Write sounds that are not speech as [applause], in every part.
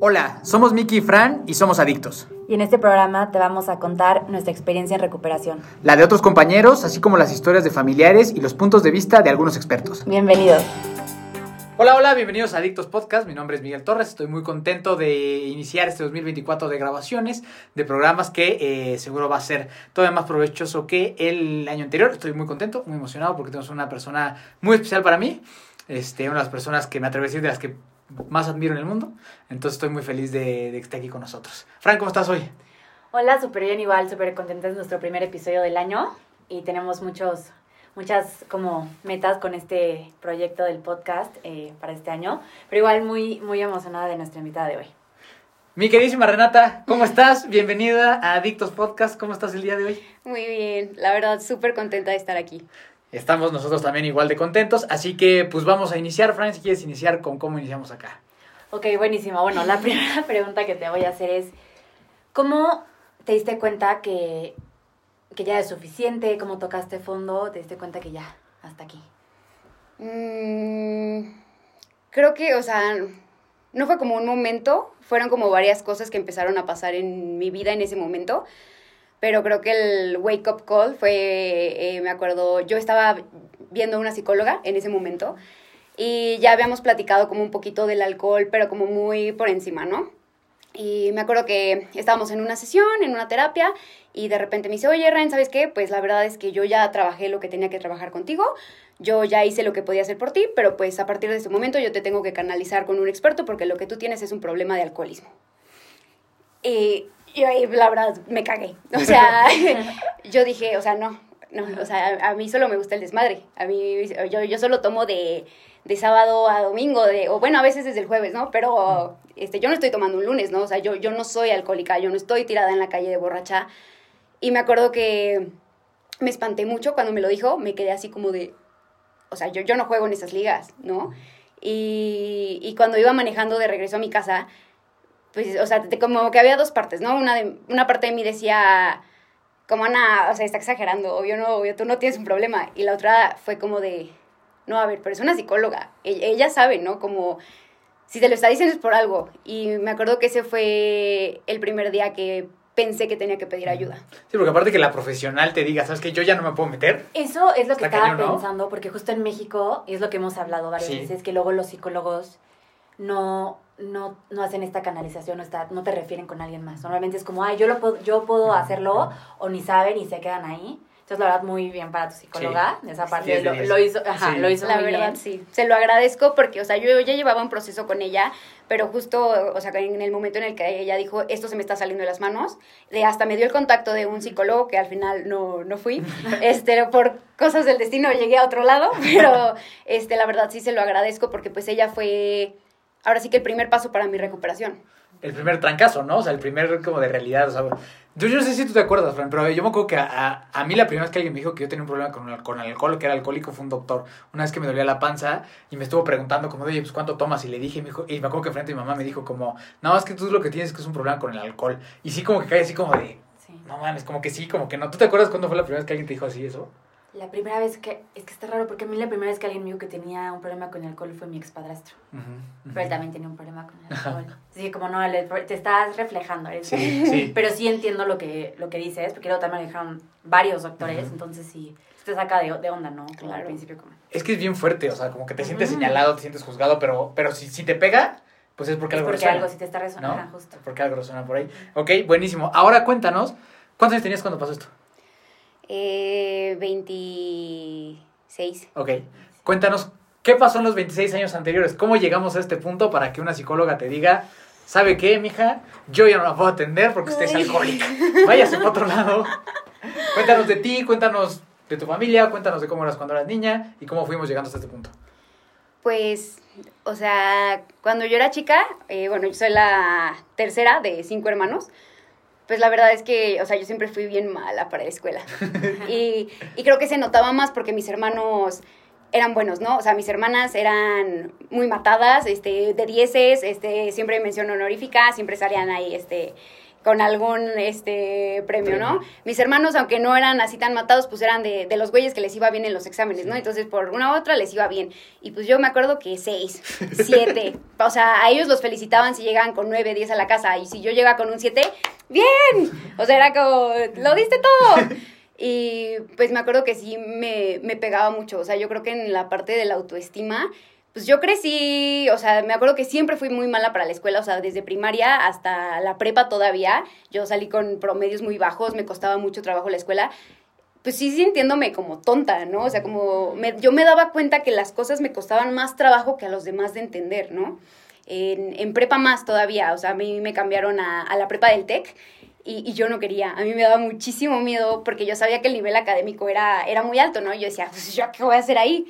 Hola, somos Miki y Fran y somos adictos. Y en este programa te vamos a contar nuestra experiencia en recuperación. La de otros compañeros, así como las historias de familiares y los puntos de vista de algunos expertos. Bienvenidos. Hola, hola, bienvenidos a Adictos Podcast. Mi nombre es Miguel Torres. Estoy muy contento de iniciar este 2024 de grabaciones de programas que eh, seguro va a ser todavía más provechoso que el año anterior. Estoy muy contento, muy emocionado porque tenemos una persona muy especial para mí. Este, una de las personas que me atrevo a decir de las que más admiro en el mundo. Entonces estoy muy feliz de, de que esté aquí con nosotros. Fran, ¿cómo estás hoy? Hola, súper bien igual, súper contenta. Es nuestro primer episodio del año y tenemos muchos, muchas como metas con este proyecto del podcast eh, para este año. Pero igual muy, muy emocionada de nuestra invitada de hoy. Mi queridísima Renata, ¿cómo estás? Bienvenida a Adictos Podcast. ¿Cómo estás el día de hoy? Muy bien, la verdad, súper contenta de estar aquí. Estamos nosotros también igual de contentos, así que pues vamos a iniciar. Fran, si quieres iniciar con cómo iniciamos acá. Ok, buenísimo. Bueno, la [laughs] primera pregunta que te voy a hacer es, ¿cómo te diste cuenta que, que ya es suficiente? ¿Cómo tocaste fondo? ¿Te diste cuenta que ya, hasta aquí? Mm, creo que, o sea, no fue como un momento, fueron como varias cosas que empezaron a pasar en mi vida en ese momento. Pero creo que el wake up call fue, eh, me acuerdo, yo estaba viendo a una psicóloga en ese momento y ya habíamos platicado como un poquito del alcohol, pero como muy por encima, ¿no? Y me acuerdo que estábamos en una sesión, en una terapia, y de repente me dice, oye, Ryan, ¿sabes qué? Pues la verdad es que yo ya trabajé lo que tenía que trabajar contigo, yo ya hice lo que podía hacer por ti, pero pues a partir de este momento yo te tengo que canalizar con un experto porque lo que tú tienes es un problema de alcoholismo. Y yo ahí, la verdad, me cagué. O sea, [laughs] yo dije, o sea, no, no, o sea, a, a, mí solo me gusta el desmadre. A mí, yo, yo solo tomo de, de sábado a domingo, de, o bueno, a veces desde el jueves, ¿no? Pero este, yo no estoy tomando un lunes, ¿no? O sea, yo, yo no soy alcohólica, yo no estoy tirada en la calle de borracha. Y me acuerdo que me espanté mucho cuando me lo dijo, me quedé así como de, o sea, yo, yo no juego en esas ligas, ¿no? Y, y cuando iba manejando de regreso a mi casa, pues, o sea, como que había dos partes, ¿no? Una, de, una parte de mí decía, como Ana, o sea, está exagerando, obvio no, obvio tú no tienes un problema. Y la otra fue como de, no, a ver, pero es una psicóloga, ella, ella sabe, ¿no? Como, si te lo está diciendo es por algo. Y me acuerdo que ese fue el primer día que pensé que tenía que pedir ayuda. Sí, porque aparte que la profesional te diga, ¿sabes que Yo ya no me puedo meter. Eso es lo que estaba cañón, ¿no? pensando, porque justo en México, y es lo que hemos hablado varias sí. veces, que luego los psicólogos no, no, no hacen esta canalización, no, está, no te refieren con alguien más. Normalmente es como, ay, yo, lo puedo, yo puedo hacerlo, o ni saben y se quedan ahí. Entonces, la verdad, muy bien para tu psicóloga. Sí. Esa parte sí, lo, lo, hizo, ajá, sí. lo hizo La muy verdad, bien. sí. Se lo agradezco porque, o sea, yo ya llevaba un proceso con ella, pero justo, o sea, en el momento en el que ella dijo, esto se me está saliendo de las manos, de hasta me dio el contacto de un psicólogo, que al final no, no fui, [laughs] este, por cosas del destino llegué a otro lado, pero, este, la verdad, sí se lo agradezco porque, pues, ella fue, ahora sí que el primer paso para mi recuperación el primer trancazo, ¿no? O sea, el primer como de realidad, o sea, yo, yo no sé si tú te acuerdas, Fran, pero yo me acuerdo que a, a, a, mí la primera vez que alguien me dijo que yo tenía un problema con el, con el alcohol, que era alcohólico, fue un doctor. Una vez que me dolía la panza y me estuvo preguntando como, oye, pues ¿cuánto tomas? Y le dije, y me, dijo, y me acuerdo que frente a mi mamá me dijo como, no, es que tú lo que tienes es que es un problema con el alcohol. Y sí como que cae así como de, sí. no mames, como que sí, como que no. ¿Tú te acuerdas cuándo fue la primera vez que alguien te dijo así eso? La primera vez que, es que está raro, porque a mí la primera vez que alguien me dijo que tenía un problema con el alcohol fue mi expadrastro. Uh -huh, uh -huh. Pero él también tenía un problema con el alcohol. Así como no, te estás reflejando. ¿eh? Sí, [laughs] sí. Pero sí entiendo lo que, lo que dices, porque luego también me dijeron varios doctores, uh -huh. entonces sí, te saca de, de onda, ¿no? Como claro. al principio como... Es que es bien fuerte, o sea, como que te sientes señalado, te sientes juzgado, pero, pero si, si te pega, pues es porque es algo porque resuena. algo sí te está resonando, ¿no? justo. Porque algo resuena por ahí. Ok, buenísimo. Ahora cuéntanos, ¿cuántos años tenías cuando pasó esto? Eh, 26. Ok. Cuéntanos, ¿qué pasó en los 26 años anteriores? ¿Cómo llegamos a este punto para que una psicóloga te diga, ¿sabe qué, mija? Yo ya no la puedo atender porque usted es alcohólica. Váyase para otro lado. Cuéntanos de ti, cuéntanos de tu familia, cuéntanos de cómo eras cuando eras niña y cómo fuimos llegando hasta este punto. Pues, o sea, cuando yo era chica, eh, bueno, yo soy la tercera de cinco hermanos pues la verdad es que, o sea, yo siempre fui bien mala para la escuela. [laughs] y, y, creo que se notaba más porque mis hermanos eran buenos, ¿no? O sea, mis hermanas eran muy matadas, este, de dieces, este, siempre mención honorífica, siempre salían ahí, este, con algún este premio, ¿no? Mis hermanos, aunque no eran así tan matados, pues eran de, de los güeyes que les iba bien en los exámenes, ¿no? Entonces, por una u otra les iba bien. Y pues yo me acuerdo que seis, [laughs] siete. o sea, a ellos los felicitaban si llegaban con nueve, diez a la casa. Y si yo llegaba con un siete, ¡bien! O sea, era como, ¡lo diste todo! Y pues me acuerdo que sí me, me pegaba mucho. O sea, yo creo que en la parte de la autoestima pues yo crecí, o sea, me acuerdo que siempre fui muy mala para la escuela, o sea, desde primaria hasta la prepa todavía, yo salí con promedios muy bajos, me costaba mucho trabajo la escuela, pues sí sintiéndome como tonta, ¿no? O sea, como yo me daba cuenta que las cosas me costaban más trabajo que a los demás de entender, ¿no? En, en prepa más todavía, o sea, a mí me cambiaron a, a la prepa del TEC y, y, yo no quería. A mí me daba muchísimo miedo porque yo sabía que el nivel académico era, era muy alto, ¿no? Yo decía, pues yo qué voy a hacer ahí.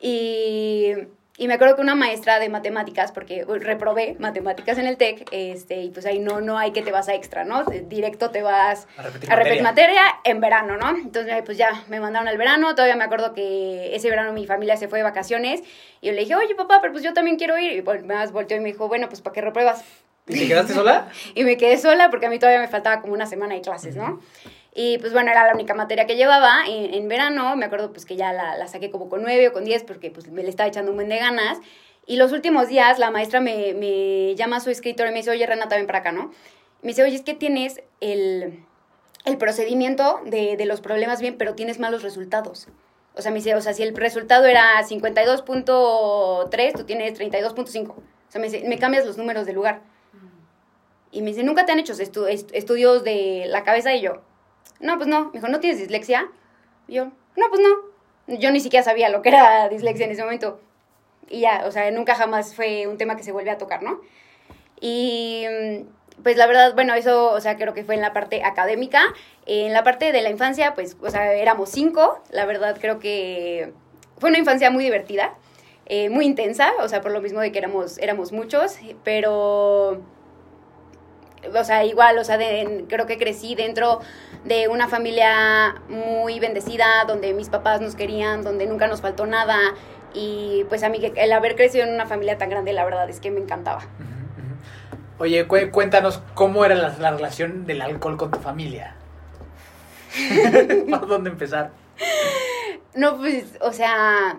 Y y me acuerdo que una maestra de matemáticas, porque reprobé matemáticas en el TEC, este, y pues ahí no, no hay que te vas a extra, ¿no? Directo te vas a repetir, materia. en verano, ¿no? Entonces, pues ya me mandaron al verano, todavía me acuerdo que ese verano mi familia se fue de vacaciones, y yo le dije, oye papá, pero pues yo también quiero ir, y más volteó y me dijo, bueno, pues ¿para qué repruebas? ¿Y te quedaste sola? [laughs] y me quedé sola porque a mí todavía me faltaba como una semana de clases, ¿no? Y pues bueno, era la única materia que llevaba en, en verano. Me acuerdo pues que ya la, la, saqué como con nueve o con diez porque pues me le estaba echando un buen de ganas. Y los últimos días la maestra me, me llama a su escritor y me dice, oye Renata, ven para acá, ¿no? Me dice, oye, es que tienes el, el procedimiento de, de los problemas bien, pero tienes malos resultados. O sea, me dice, o sea, si el resultado era 52.3, tú tienes 32.5. O sea, me dice, me cambias los números de lugar. Y me dice, ¿nunca te han hecho estu estudios de la cabeza? Y yo, no, pues no. Me dijo, ¿no tienes dislexia? Y yo, no, pues no. Yo ni siquiera sabía lo que era [laughs] dislexia en ese momento. Y ya, o sea, nunca jamás fue un tema que se vuelve a tocar, ¿no? Y pues la verdad, bueno, eso, o sea, creo que fue en la parte académica. En la parte de la infancia, pues, o sea, éramos cinco. La verdad, creo que fue una infancia muy divertida, eh, muy intensa, o sea, por lo mismo de que éramos, éramos muchos, pero o sea, igual, o sea, creo que crecí dentro de una familia muy bendecida, donde mis papás nos querían, donde nunca nos faltó nada. Y pues a mí el haber crecido en una familia tan grande, la verdad es que me encantaba. Oye, cuéntanos cómo era la, la relación del alcohol con tu familia. [laughs] ¿Por dónde empezar? No, pues, o sea,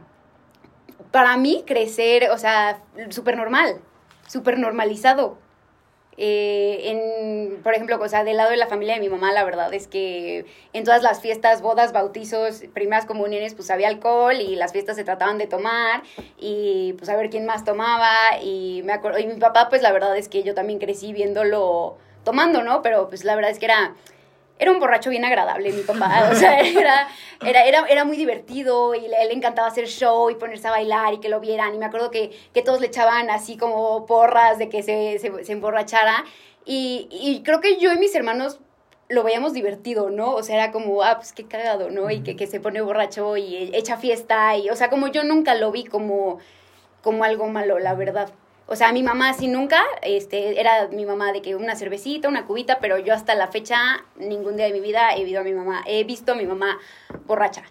para mí crecer, o sea, súper normal, súper normalizado. Eh, en, por ejemplo, o sea, del lado de la familia de mi mamá, la verdad es que en todas las fiestas, bodas, bautizos, primeras comuniones, pues había alcohol y las fiestas se trataban de tomar y pues a ver quién más tomaba y me acuerdo, y mi papá, pues la verdad es que yo también crecí viéndolo tomando, ¿no? Pero pues la verdad es que era era un borracho bien agradable, mi papá. O sea, [laughs] era, era, era, era muy divertido y le, él le encantaba hacer show y ponerse a bailar y que lo vieran. Y me acuerdo que, que todos le echaban así como porras de que se, se, se emborrachara. Y, y, creo que yo y mis hermanos lo veíamos divertido, ¿no? O sea, era como, ah, pues qué cagado, ¿no? Y que, que se pone borracho y echa fiesta. Y, o sea, como yo nunca lo vi como, como algo malo, la verdad. O sea, mi mamá sí nunca, este, era mi mamá de que una cervecita, una cubita, pero yo hasta la fecha, ningún día de mi vida he visto a mi mamá, he visto a mi mamá borracha.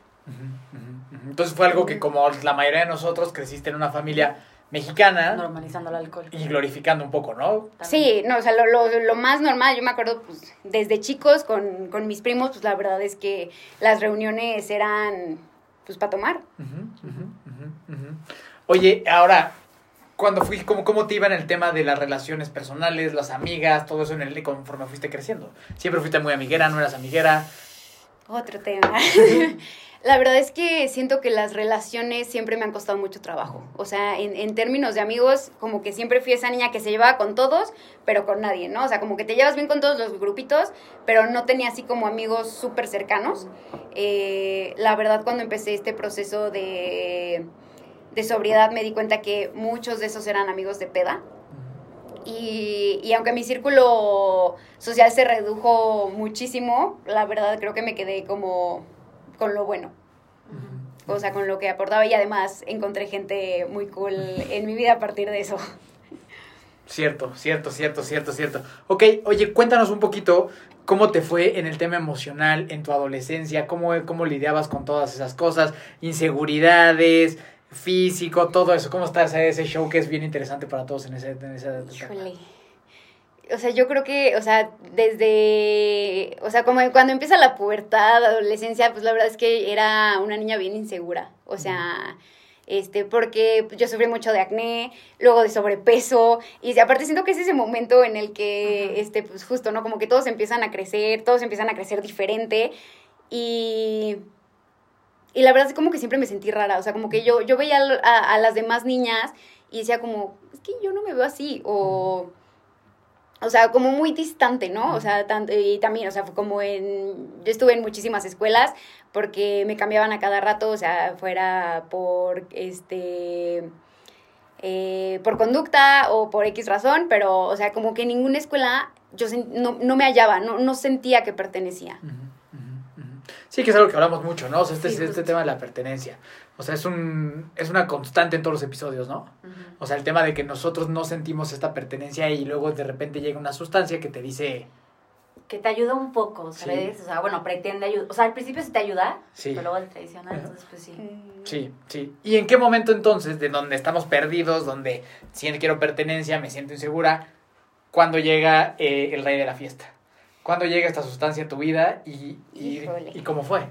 Entonces fue algo que como la mayoría de nosotros creciste en una familia mexicana. Normalizando el alcohol. Y glorificando un poco, ¿no? Sí, no, o sea, lo, lo, lo, más normal, yo me acuerdo, pues, desde chicos con, con, mis primos, pues la verdad es que las reuniones eran, pues, para tomar. Oye, ahora, cuando fui, ¿cómo, ¿cómo te iba en el tema de las relaciones personales, las amigas, todo eso en el conforme fuiste creciendo? Siempre fuiste muy amiguera, no eras amiguera. Otro tema. [laughs] La verdad es que siento que las relaciones siempre me han costado mucho trabajo. O sea, en, en, términos de amigos, como que siempre fui esa niña que se llevaba con todos, pero con nadie, ¿no? O sea, como que te llevas bien con todos los grupitos, pero no tenía así como amigos súper cercanos. Eh, la verdad, cuando empecé este proceso de de sobriedad me di cuenta que muchos de esos eran amigos de peda. Y, y, aunque mi círculo social se redujo muchísimo, la verdad creo que me quedé como con lo bueno. O sea, con lo que aportaba y además encontré gente muy cool en mi vida a partir de eso. Cierto, cierto, cierto, cierto, cierto. Ok, oye, cuéntanos un poquito cómo te fue en el tema emocional en tu adolescencia, cómo, cómo lidiabas con todas esas cosas, inseguridades, físico, todo eso. ¿Cómo está ese show que es bien interesante para todos en ese, en ese Híjole. o sea, yo creo que, o sea, desde, o sea, como cuando empieza la pubertad, adolescencia, pues la verdad es que era una niña bien insegura, o sea, este, porque yo sufrí mucho de acné, luego de sobrepeso, y aparte siento que es ese momento en el que, este, pues justo, ¿no? Como que todos empiezan a crecer, todos empiezan a crecer diferente, y... Y la verdad es como que siempre me sentí rara, o sea, como que yo, yo veía a, a las demás niñas y decía como, es que yo no me veo así, o o sea, como muy distante, ¿no? O sea, tanto, y también, o sea, fue como en, yo estuve en muchísimas escuelas porque me cambiaban a cada rato, o sea, fuera por, este, eh, por conducta o por X razón, pero, o sea, como que en ninguna escuela yo no, no me hallaba, no, no sentía que pertenecía. Sí, que es algo que hablamos mucho, ¿no? O sea, este, este tema de la pertenencia. O sea, es, un, es una constante en todos los episodios, ¿no? O sea, el tema de que nosotros no sentimos esta pertenencia y luego de repente llega una sustancia que te dice... Que te ayuda un poco, ¿sabes? O sea, bueno, pretende ayudar. O sea, al principio sí te ayuda, pero luego te traiciona, entonces pues sí. Sí, sí. ¿Y en qué momento entonces, de donde estamos perdidos, donde siento quiero pertenencia, me siento insegura, cuando llega eh, el rey de la fiesta? ¿Cuándo llega esta sustancia a tu vida y, y, y, cómo fue?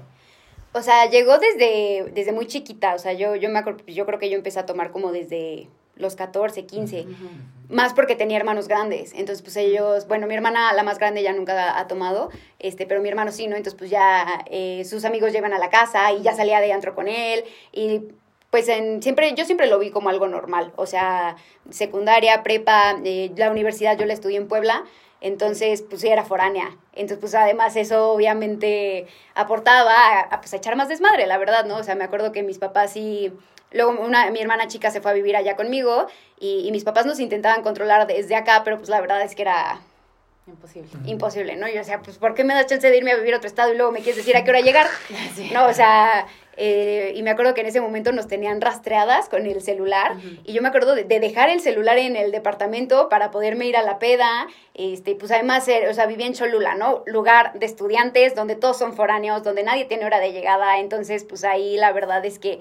O sea, llegó desde, desde muy chiquita. O sea, yo, yo, me yo creo que yo empecé a tomar como desde los 14, 15. Más porque tenía hermanos grandes. Entonces, pues ellos, bueno, mi hermana, la más grande, ya nunca ha, tomado, este, pero mi hermano sí, ¿no? Entonces, pues ya eh, sus amigos llevan a la casa y ya salía de antro con él. Y pues en, siempre, yo siempre lo vi como algo normal. O sea, secundaria, prepa, eh, la universidad, yo la estudié en Puebla. Entonces, pues sí, era foránea. Entonces, pues además eso obviamente aportaba a, pues, a echar más desmadre, la verdad, ¿no? O sea, me acuerdo que mis papás sí... Luego una, mi hermana chica se fue a vivir allá conmigo y, y mis papás nos intentaban controlar desde acá, pero pues la verdad es que era Imposible. Imposible, ¿no? Yo decía, pues, ¿por qué me das chance de irme a vivir a otro estado y luego me quieres decir a qué hora llegar? [laughs] No, o sea, eh, y me acuerdo que en ese momento nos tenían rastreadas con el celular y yo me acuerdo de, dejar el celular en el departamento para poderme ir a la peda, este, pues además, o sea, vivía en Cholula, ¿no? Lugar de estudiantes donde todos son foráneos, donde nadie tiene hora de llegada, entonces, pues ahí la verdad es que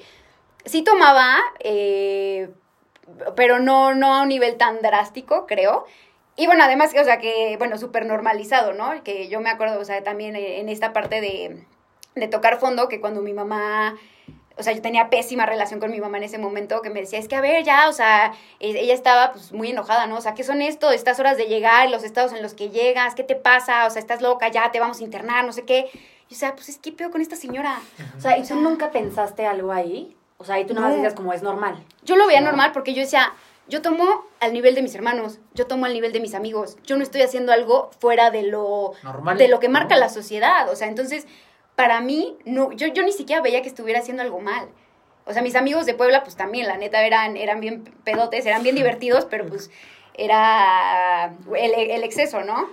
sí tomaba, eh, pero no, no a un nivel tan drástico, creo. Y bueno, además, o sea, que, bueno, súper normalizado, ¿no? Que yo me acuerdo, o sea, también en esta parte de, de tocar fondo, que cuando mi mamá, o sea, yo tenía pésima relación con mi mamá en ese momento, que me decía, es que a ver, ya, o sea, e, ella estaba pues muy enojada, ¿no? O sea, ¿qué son esto? Estas horas de llegar, los estados en los que llegas, ¿qué te pasa? O sea, estás loca, ya te vamos a internar, no sé qué. Y o sea, pues es que peor con esta señora. O sea, ¿y tú nunca pensaste algo ahí? O sea, y tú no más decías como es normal. Yo lo veía normal porque yo decía, yo tomo al nivel de mis hermanos, yo tomo al nivel de mis amigos, yo no estoy haciendo algo fuera de lo, Normal, de lo que marca la sociedad, o sea, entonces, para mí, no, yo, yo ni siquiera veía que estuviera haciendo algo mal. O sea, mis amigos de Puebla, pues también, la neta, eran, eran bien pedotes, eran bien divertidos, pero pues era el, exceso, ¿no?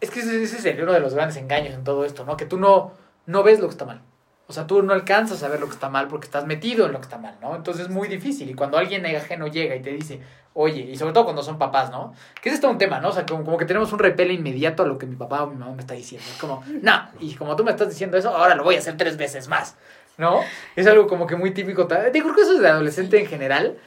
Es que ese, ese es uno de los grandes engaños en todo esto, ¿no? Que tú no, no ves lo que está mal. O sea, tú no alcanzas a ver lo que está mal porque estás metido en lo que está mal, ¿no? Entonces es muy difícil. Y cuando alguien ajeno llega y te dice, oye, y sobre todo cuando son papás, ¿no? Que es esto un tema, ¿no? O sea, como, que tenemos un repele inmediato a lo que mi papá o mi mamá me está diciendo. Es como, no, y como tú me estás diciendo eso, ahora lo voy a hacer tres veces más, ¿no? Es algo como que muy típico. Digo, creo que eso es de adolescente en general,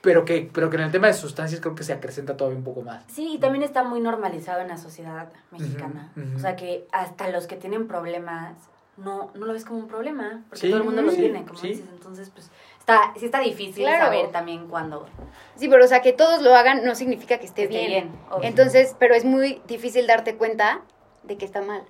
pero que, pero que en el tema de sustancias creo que se acrecenta todavía un poco más. Sí, y también está muy normalizado en la sociedad mexicana. O sea, que hasta los que tienen problemas no, no lo ves como un problema, porque todo el mundo lo tiene, como dices. Entonces, pues, está, sí está difícil saber también cuándo. Sí, pero o sea, que todos lo hagan no significa que esté, bien. Entonces, pero es muy difícil darte cuenta de que está mal.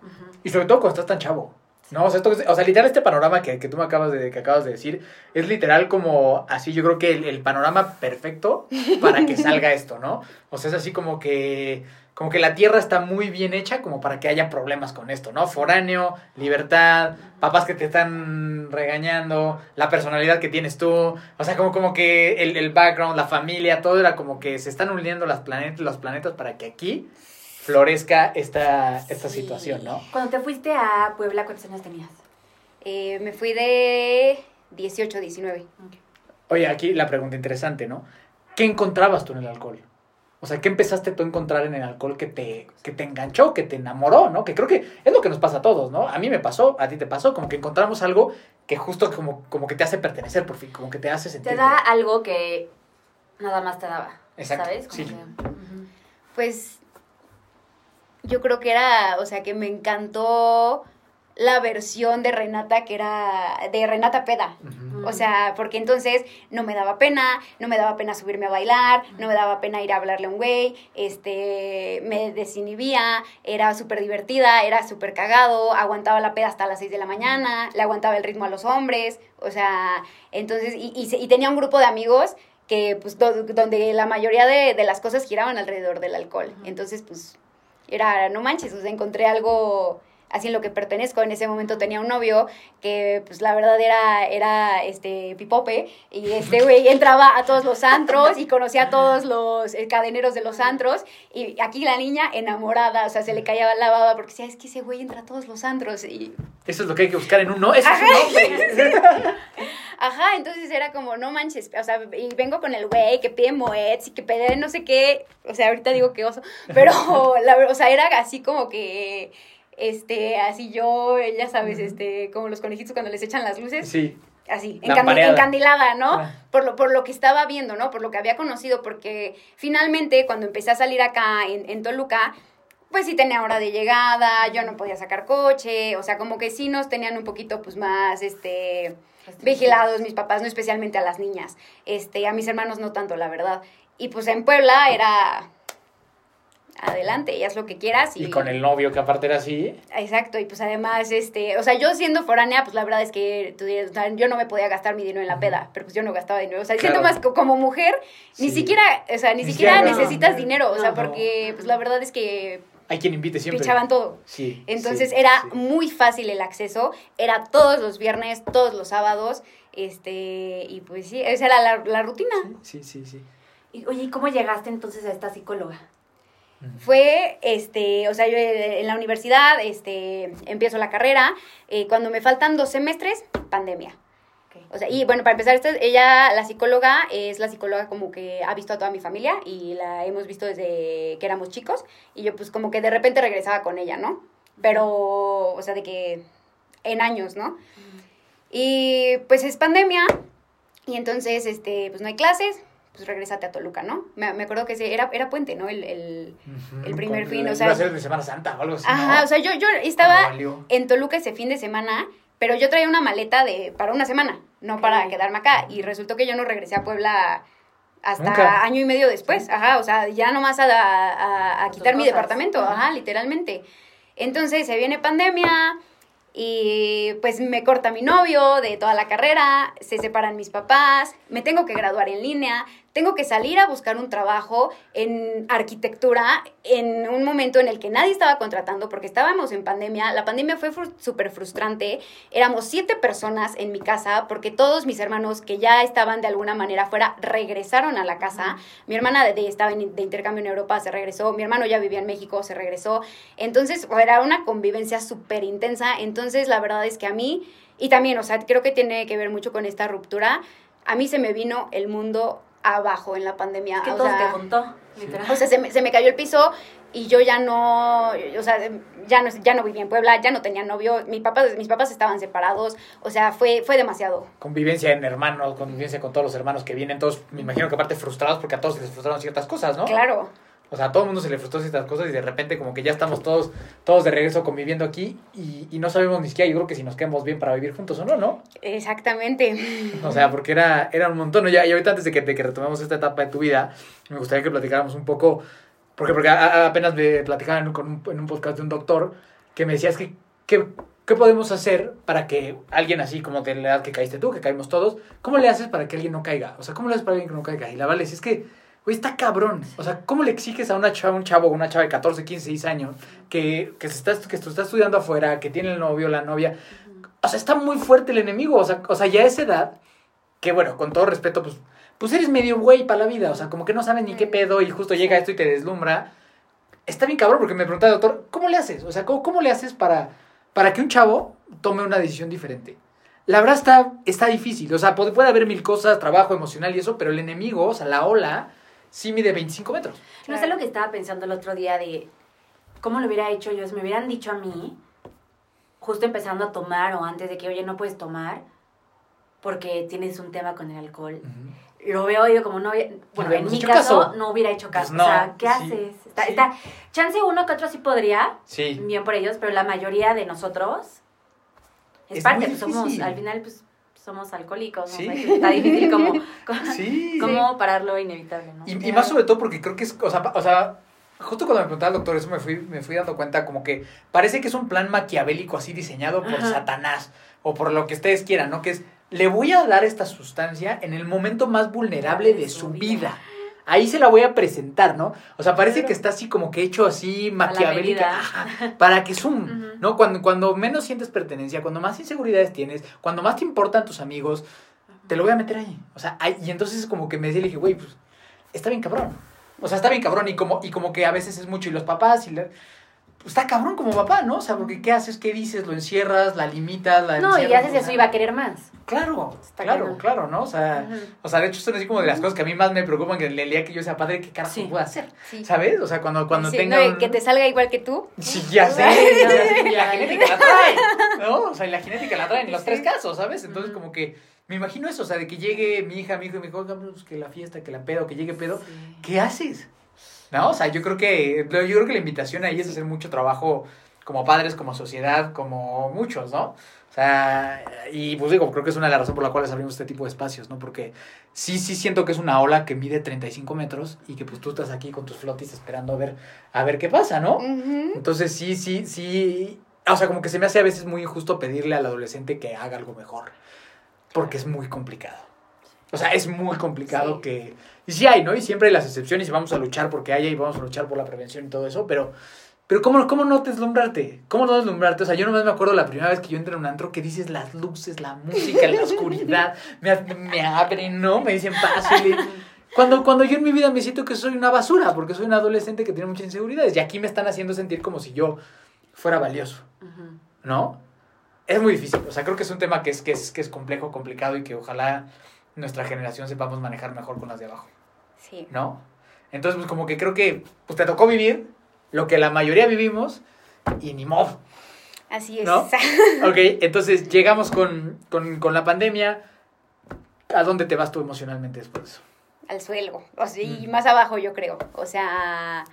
Y sobre todo cuando estás tan chavo. ¿No? O sea, esto, o sea, literal este panorama que, que, tú me acabas de, que acabas de decir, es literal como así, yo creo que el, el panorama perfecto para que [laughs] salga esto, ¿no? O sea, es así como que como que la tierra está muy bien hecha como para que haya problemas con esto, ¿no? Foráneo, libertad, papás que te están regañando, la personalidad que tienes tú, o sea, como, como que el, el background, la familia, todo era como que se están uniendo las planetas, los planetas para que aquí florezca esta, esta situación, ¿no? Cuando te fuiste a Puebla, ¿cuántos años tenías? Eh, me fui de 18, 19. Oye, aquí la pregunta interesante, ¿no? ¿Qué encontrabas tú en el alcohol? O sea, ¿qué empezaste tú a encontrar en el alcohol que te, que te enganchó, que te enamoró, ¿no? Que creo que es lo que nos pasa a todos, ¿no? A mí me pasó, a ti te pasó, como que encontramos algo que justo como, como que te hace pertenecer, por fin, como que te hace sentir. Te da algo que nada más te daba, Exacto, ¿sabes? Pues yo creo que era, o sea, que me encantó la versión de Renata que era de Renata Peda. O sea, porque entonces no me daba pena, no me daba pena subirme a bailar, no me daba pena ir a hablarle a un güey, este, me desinhibía, era súper divertida, era súper cagado, aguantaba la peda hasta las 6 de la mañana, le aguantaba el ritmo a los hombres, o sea, entonces, y, y, tenía un grupo de amigos que, pues, donde la mayoría de, de las cosas giraban alrededor del alcohol. Entonces, pues, era, no manches, o sea, encontré algo así en lo que pertenezco. En ese momento tenía un novio que, pues, la verdad era, era este, pipope. Y este güey [laughs] entraba a todos los antros y conocía a todos los eh, cadeneros de los antros. Y aquí la niña enamorada, o sea, se le caía la baba porque decía, es que ese güey entra a todos los antros. Y... Eso es lo que hay que buscar en un no. Eso Ajá. [laughs] Ajá, entonces era como, no manches, o sea, y vengo con el güey que pide moets y que pide no sé qué, o sea, ahorita digo que oso, [laughs] pero, la, o sea, era así como que este, así yo, ya sabes, este, como los conejitos cuando les echan las luces. Sí. Así, encandilada, ¿no? Por, lo, por lo que estaba viendo, ¿no? Por lo que había conocido, porque finalmente cuando empecé a salir acá en, en Toluca, pues sí tenía hora de llegada, yo no podía sacar coche, o sea, como que sí nos tenían un poquito, pues, más, este, vigilados mis papás, no especialmente a las niñas, este, a mis hermanos no tanto, la verdad. Y pues en Puebla era adelante, y haz lo que quieras. Y, con el novio que aparte era así. Exacto, y pues además, este, o sea, yo siendo foránea, pues la verdad es que yo no me podía gastar mi dinero en la peda, pero pues yo no gastaba dinero. O sea, siento más como mujer, ni siquiera, o sea, ni, siquiera, necesitas dinero, o sea, porque pues la verdad es que hay quien invite siempre. Pichaban todo. Sí. Entonces era muy fácil el acceso, era todos los viernes, todos los sábados, este, y pues sí, esa era la, la rutina. Sí, sí, sí. Y, oye, ¿y cómo llegaste entonces a esta psicóloga? Fue, este, o sea, yo eh, en la universidad, este, empiezo la carrera, eh, cuando me faltan dos semestres, pandemia. O sea, y bueno, para empezar, ella, la psicóloga, es la psicóloga como que ha visto a toda mi familia y la hemos visto desde que éramos chicos y yo pues como que de repente regresaba con ella, ¿no? Pero, o sea, de que en años, ¿no? Y pues es pandemia y entonces, este, pues no hay clases, pues regrésate a Toluca, ¿no? Me, me acuerdo que ese era, era puente, ¿no? El, el, el primer fin, o sea... Iba a ser de Semana Santa o algo así, Ajá, o sea, yo, yo estaba en Toluca ese fin de semana, pero yo traía una maleta de para una semana, no para quedarme acá, y resultó que yo no regresé a Puebla hasta año y medio después, ajá, o sea, ya nomás a, a, a quitar mi departamento, ajá, literalmente. Entonces se viene pandemia, y pues me corta mi novio de toda la carrera, se separan mis papás, me tengo que graduar en línea, tengo que salir a buscar un trabajo en arquitectura en un momento en el que nadie estaba contratando porque estábamos en pandemia. La pandemia fue súper frustrante. Éramos siete personas en mi casa porque todos mis hermanos que ya estaban de alguna manera fuera regresaron a la casa. Mi hermana de, estaba de intercambio en Europa, se regresó. Mi hermano ya vivía en México, se regresó. Entonces era una convivencia súper intensa. Entonces la verdad es que a mí, y también, o sea, creo que tiene que ver mucho con esta ruptura, a mí se me vino el mundo abajo en la pandemia. Que o todo sea, te juntó, O sea, se me, se me cayó el piso y yo ya no, o sea, ya no, ya no vivía en Puebla, ya no tenía novio, mis papás, mis papás estaban separados, o sea, fue, fue demasiado. Convivencia en hermanos, convivencia con todos los hermanos que vienen, todos, me imagino que aparte frustrados porque a todos les frustraron ciertas cosas, ¿no? Claro. O sea, a todo el mundo se le frustró ciertas cosas y de repente como que ya estamos todos, todos de regreso conviviendo aquí y, y no sabemos ni siquiera, yo creo que si nos quedamos bien para vivir juntos o no, ¿no? Exactamente. O sea, porque era, era un montón. Ya, y ahorita antes de que, de que retomemos esta etapa de tu vida, me gustaría que platicáramos un poco, porque, porque apenas me platicaban con un, en un podcast de un doctor que me decías que, que ¿Qué podemos hacer para que alguien así como de la edad que caíste tú, que caímos todos, ¿cómo le haces para que alguien no caiga? O sea, ¿cómo le haces para que alguien no caiga? Y la vale, si es que Güey, está cabrón. O sea, ¿cómo le exiges a una chava, un chavo, una chava de 14, 15, 16 años que, que, se está, que está estudiando afuera, que tiene el novio, la novia? O sea, está muy fuerte el enemigo. O sea, o sea ya a esa edad, que bueno, con todo respeto, pues, pues eres medio güey para la vida. O sea, como que no sabes ni qué pedo y justo llega esto y te deslumbra. Está bien cabrón porque me pregunta el doctor, ¿cómo le haces? O sea, ¿cómo, cómo le haces para, para que un chavo tome una decisión diferente? La verdad está, está difícil. O sea, puede, puede haber mil cosas, trabajo emocional y eso, pero el enemigo, o sea, la ola sí mide 25 metros. No sé lo que estaba pensando el otro día de cómo lo hubiera hecho yo. Si me hubieran dicho a mí, justo empezando a tomar o antes de que, oye, no puedes tomar porque tienes un tema con el alcohol. lo veo yo como no bueno, en mi caso, no hubiera hecho pues caso. o sea, ¿qué haces? Está, chance uno que otro sí podría, sí. bien por ellos, pero la mayoría de nosotros es, parte, pues somos, al final, pues somos alcohólicos, ¿no? está difícil como, [laughs] como, pararlo inevitable, ¿no? Y, y, más sobre todo porque creo que es, o sea, o sea, justo cuando me preguntaba el doctor eso me fui, me fui dando cuenta como que parece que es un plan maquiavélico así diseñado por Satanás o por lo que ustedes quieran, ¿no? Que es, le voy a dar esta sustancia en el momento más vulnerable de su vida. Ahí se la voy a presentar, ¿no? O sea, parece que está así como que hecho así maquiavélica. para que zoom, ¿no? Cuando, cuando menos sientes pertenencia, cuando más inseguridades tienes, cuando más te importan tus amigos, te lo voy a meter ahí. O sea, y entonces como que me decía, le dije, güey, pues está bien cabrón. O sea, está bien cabrón y como, y como que a veces es mucho y los papás y la, está cabrón como papá, ¿no? O sea, porque ¿qué haces? ¿Qué dices? ¿Lo encierras? ¿La limitas? La no, y haces eso y va a querer más. Claro, claro, claro, ¿no? O sea, o sea, de hecho, son así como de las cosas que a mí más me preocupan que el día que yo sea padre, ¿qué carajo puedo hacer? ¿Sabes? O sea, cuando, cuando tenga. Que te salga igual que tú. Sí, ya sé. [laughs] y la genética la trae, ¿no? O sea, y la genética la trae en los tres casos, ¿sabes? Entonces, como que me imagino eso, o sea, de que llegue mi hija, mi hijo y me dijo, que la fiesta, que la pedo, que llegue pedo. ¿Qué haces? ¿No? O sea, yo creo que, yo creo que la invitación ahí es hacer mucho trabajo como padres, como sociedad, como muchos, ¿no? O sea, y pues digo, creo que es una de las razones por las cuales abrimos este tipo de espacios, ¿no? Porque sí, sí siento que es una ola que mide 35 metros y que pues tú estás aquí con tus flotis esperando a ver, a ver qué pasa, ¿no? Entonces sí, sí, sí, o sea, como que se me hace a veces muy injusto pedirle al adolescente que haga algo mejor, porque es muy complicado. O sea, es muy complicado que... Y sí hay, ¿no? Y siempre hay las excepciones y vamos a luchar porque haya y vamos a luchar por la prevención y todo eso, pero pero ¿cómo, ¿cómo no deslumbrarte? ¿Cómo no deslumbrarte? O sea, yo nomás me acuerdo la primera vez que yo entré en un antro que dices las luces, la música, la oscuridad, me, me abren, ¿no? Me dicen fácil. Cuando, cuando yo en mi vida me siento que soy una basura, porque soy un adolescente que tiene muchas inseguridades. Y aquí me están haciendo sentir como si yo fuera valioso, ¿no? Es muy difícil. O sea, creo que es un tema que es, que es, que es complejo, complicado y que ojalá nuestra generación sepamos manejar mejor con las de abajo. Sí. ¿No? Entonces, pues como que creo que pues, te tocó vivir lo que la mayoría vivimos y ni modo. Así es. ¿No? [laughs] ok, entonces llegamos con, la pandemia. ¿A dónde te vas tú emocionalmente después de eso? Al suelo, o sea, y mm. más abajo yo creo. O sea,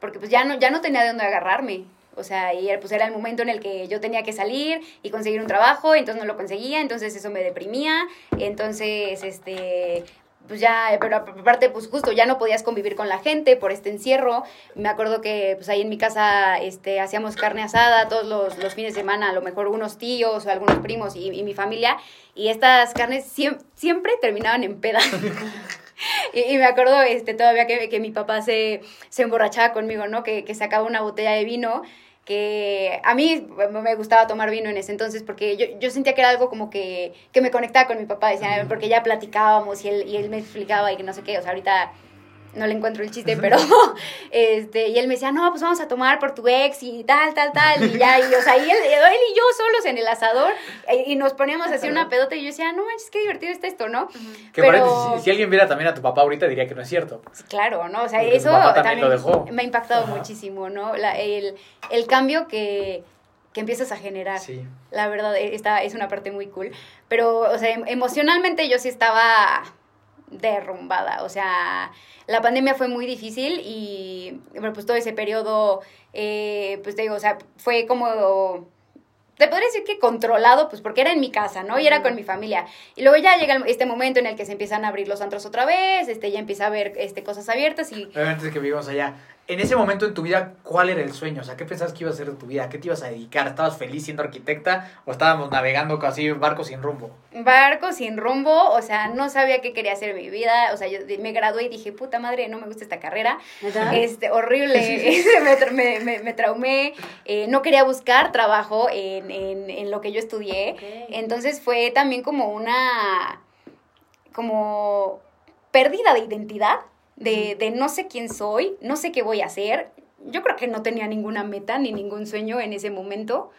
porque pues ya no, ya no tenía de dónde agarrarme. O sea, y pues era el momento en el que yo tenía que salir y conseguir un trabajo, entonces no lo conseguía, entonces eso me deprimía, entonces, este, pues ya, pero aparte, pues justo ya no podías convivir con la gente por este encierro. Me acuerdo que pues ahí en mi casa este, hacíamos carne asada todos los, los fines de semana, a lo mejor unos tíos o algunos primos y, y mi familia, y estas carnes siempre, terminaban en peda. [laughs] y, me acuerdo este, todavía que, que mi papá se, se emborrachaba conmigo, ¿no? Que, que sacaba una botella de vino que a mí me gustaba tomar vino en ese entonces porque yo, yo sentía que era algo como que, que me conectaba con mi papá, decía, porque ya platicábamos y él, y él me explicaba y que no sé qué, o sea, ahorita no le encuentro el chiste, pero, [laughs] este, y él me decía, no, pues vamos a tomar por tu ex y tal, tal, tal, y ya, y, o sea, y él, él y yo solos en el asador, eh, y nos poníamos así una pedota, y yo decía, no manches, qué divertido está esto, ¿no? Que pero... si, alguien viera también a tu papá ahorita diría que no es cierto. Claro, ¿no? O sea, eso también, me ha impactado muchísimo, ¿no? La, el, el cambio que, que empiezas a generar. Sí. La verdad, e, esta es una parte muy cool. Pero, o sea, em, emocionalmente yo sí estaba derrumbada. O sea, la pandemia fue muy difícil y pues todo ese periodo, eh, pues te digo, o sea, fue como te podría decir que controlado, pues porque era en mi casa, ¿no? Y era con mi familia. Y luego ya llega este momento en el que se empiezan a abrir los antros otra vez, este, ya empieza a haber este, cosas abiertas y... Obviamente que vivimos allá en ese momento en tu vida, ¿cuál era el sueño? O sea, ¿qué pensabas que iba a ser de tu vida? ¿Qué te ibas a dedicar? ¿Estabas feliz siendo arquitecta o estábamos navegando casi barcos sin rumbo? Barco sin rumbo, o sea, no sabía qué quería hacer en mi vida. O sea, yo me gradué y dije, puta madre, no me gusta esta carrera. Este, horrible, [laughs] me, me, me, traumé. Eh, no quería buscar trabajo en, en, en lo que yo estudié. Entonces fue también como una, como pérdida de identidad de, de no sé quién soy, no sé qué voy a hacer. Yo creo que no tenía ninguna meta ni ningún sueño en ese momento.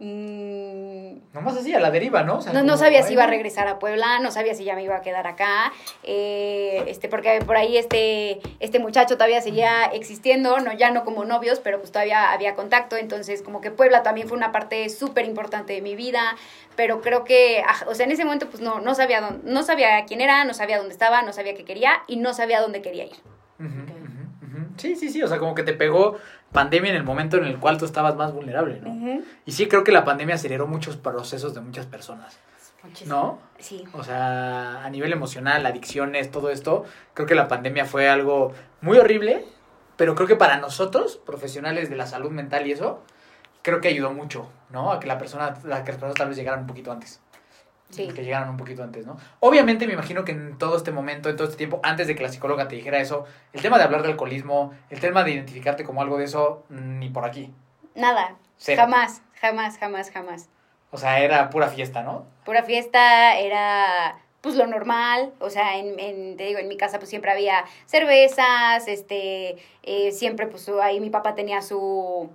Mm, Nomás así, a la deriva, ¿no? no, no sabía si iba a regresar a Puebla, no sabía si ya me iba a quedar acá, eh, este, porque por ahí este, este muchacho todavía seguía existiendo, no, ya no como novios, pero pues todavía había contacto, entonces como que Puebla también fue una parte súper importante de mi vida, pero creo que, o sea, en ese momento pues no, no, sabía dónde, no sabía quién era, no sabía dónde estaba, no sabía qué quería y no sabía dónde quería ir. Sí, sí, sí, o sea, como que te pegó pandemia en el momento en el cual tú estabas más vulnerable, ¿no? Y sí creo que la pandemia aceleró muchos procesos de muchas personas. ¿No? Sí. O sea, a nivel emocional, adicciones, todo esto, creo que la pandemia fue algo muy horrible, pero creo que para nosotros, profesionales de la salud mental y eso, creo que ayudó mucho, ¿no? A que la persona, a que las personas tal vez llegaran un poquito antes. Sí. Que llegaran un poquito antes, ¿no? Obviamente me imagino que en todo este momento, en todo este tiempo, antes de que la psicóloga te dijera eso, el tema de hablar de alcoholismo, el tema de identificarte como algo de eso, ni por aquí. Nada. Jamás, jamás, jamás, jamás. O sea, era pura fiesta, ¿no? Pura fiesta, era pues lo normal, o sea, en, en, te digo, en mi casa pues siempre había cervezas, este, eh, siempre pues ahí mi papá tenía su,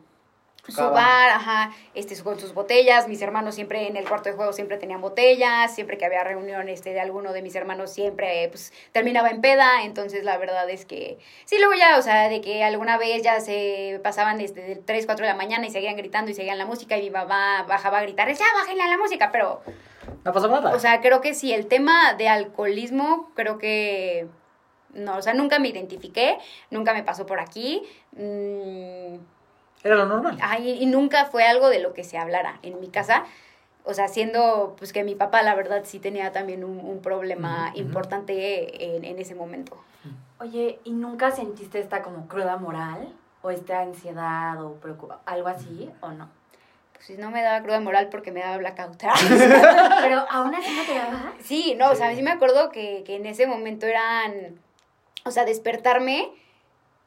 su bar, ajá, este, con sus botellas, mis hermanos siempre en el cuarto de juego siempre tenían botellas, siempre que había reunión este, de alguno de mis hermanos siempre pues terminaba en peda, entonces la verdad es que sí, luego ya, o sea, de que alguna vez ya se pasaban desde 3, 4 de la mañana y seguían gritando y seguían la música y mi mamá bajaba a gritar, ya bájenle a la música, pero... No pasa nada. O sea, creo que sí, el tema de alcoholismo, creo que... No, o sea, nunca me identifiqué, nunca me pasó por aquí. Mmm, era lo normal. Ay, y nunca fue algo de lo que se hablara en mi casa. O sea, siendo pues que mi papá la verdad sí tenía también un, problema importante en, en, ese momento. Oye, ¿y nunca sentiste esta como cruda moral? ¿O esta ansiedad o algo así o no? Pues no me daba cruda moral porque me daba blackout. [laughs] Pero aún así no te daba. Sí, no, o sea, sí me acuerdo que, que en ese momento eran, o sea, despertarme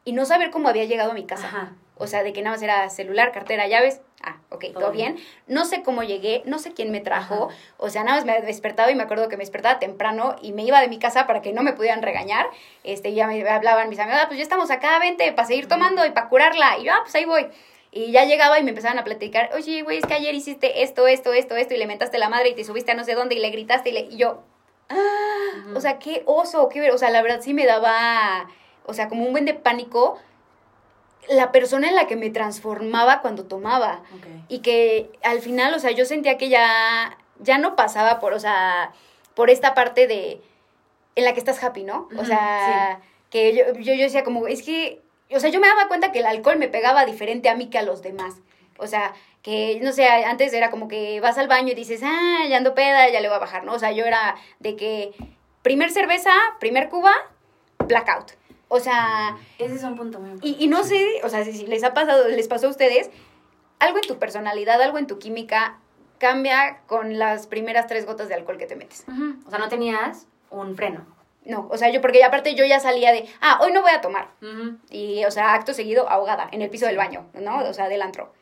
y no saber cómo había llegado a mi casa. Ajá. O sea, de que nada más era celular, cartera, llaves. Ah, ok, todo, bien. No sé cómo llegué, no sé quién me trajo. O sea, nada más me despertaba y me acuerdo que me despertaba temprano y me iba de mi casa para que no me pudieran regañar. Este, ya me hablaban mis amigos, ah, pues ya estamos acá, vente, para seguir tomando y para curarla. Y yo, ah, pues ahí voy. Y ya llegaba y me empezaban a platicar, oye, güey, es que ayer hiciste esto, esto, esto, esto, y le mentaste la madre y te subiste a no sé dónde y le gritaste y, le... y yo, ah, o sea, qué oso, qué, o sea, la verdad sí me daba, o sea, como un buen de pánico la persona en la que me transformaba cuando tomaba. Y que al final, o sea, yo sentía que ya, ya no pasaba por, o sea, por esta parte de, en la que estás happy, ¿no? O sea, que yo, yo, yo decía como, es que, o sea, yo me daba cuenta que el alcohol me pegaba diferente a mí que a los demás. O sea, que, no sé, antes era como que vas al baño y dices, ah, ya ando peda, ya le voy a bajar, ¿no? O sea, yo era de que primer cerveza, primer cuba, blackout. O sea... Ese es un punto muy importante. Y, no sé, o sea, si les ha pasado, les pasó a ustedes, algo en tu personalidad, algo en tu química cambia con las primeras tres gotas de alcohol que te metes. O sea, no tenías un freno. No, o sea, yo, porque aparte yo ya salía de, ah, hoy no voy a tomar. Y, o sea, acto seguido, ahogada, en el piso del baño, ¿no? O sea, del antro.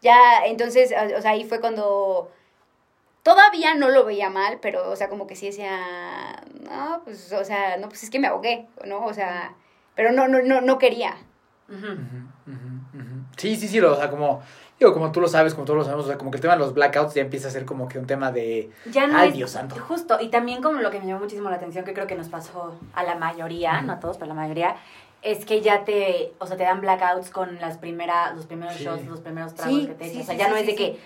Ya, entonces, o sea, ahí fue cuando todavía no lo veía mal, pero, o sea, como que sí decía, no, pues, o sea, no, pues es que me ahogué, ¿no? O sea, pero no, no, no, no quería. Sí, sí, sí, o sea, como, digo, como tú lo sabes, como todos lo sabemos, o sea, como que el tema de los blackouts ya empieza a ser como que un tema de, ya no ay, Dios santo. Justo, y también como lo que me llamó muchísimo la atención, que creo que nos pasó a la mayoría, no a todos, pero a la mayoría, es que ya te, o sea, te dan blackouts con las primeras, los primeros shots, los primeros tragos que te echas. o sea, ya no es de que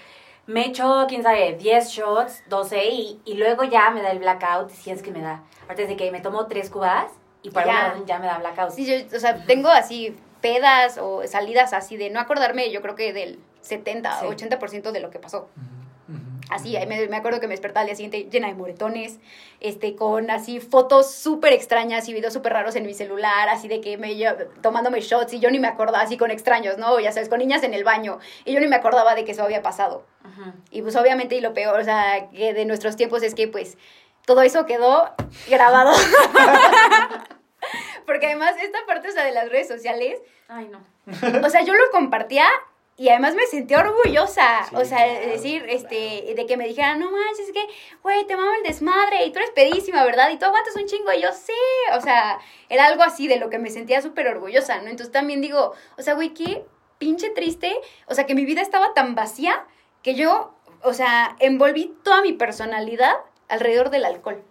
me echo, quién sabe, 10 shots, 12 y, y luego ya me da el blackout, si es que me da. Aparte de que me tomo tres cubas y para ya. ya me da blackout. Sí, yo, o sea, tengo así pedas o salidas así de no acordarme, yo creo que del 70, 80% de lo que pasó. Así, me, me, acuerdo que me despertaba al día siguiente llena de moretones, este, con así fotos súper extrañas y videos súper raros en mi celular, así de que me tomándome shots y yo ni me acordaba, así con extraños, ¿no? Ya sabes, con niñas en el baño y yo ni me acordaba de que eso había pasado. Y pues obviamente, y lo peor, o sea, que de nuestros tiempos es que pues todo eso quedó grabado. [laughs] Porque además esta parte, o sea, de las redes sociales, ay no. O sea, yo lo compartía y además me sentí orgullosa, o sea, decir, este, de que me dijeran, no manches, es que, güey, te mamo el desmadre y tú eres pedísima, ¿verdad? Y tú aguantas un chingo y yo sé, o sea, era algo así de lo que me sentía súper orgullosa, ¿no? Entonces también digo, o sea, güey, qué pinche triste, o sea, que mi vida estaba tan vacía que yo, o sea, envolví toda mi personalidad alrededor del alcohol.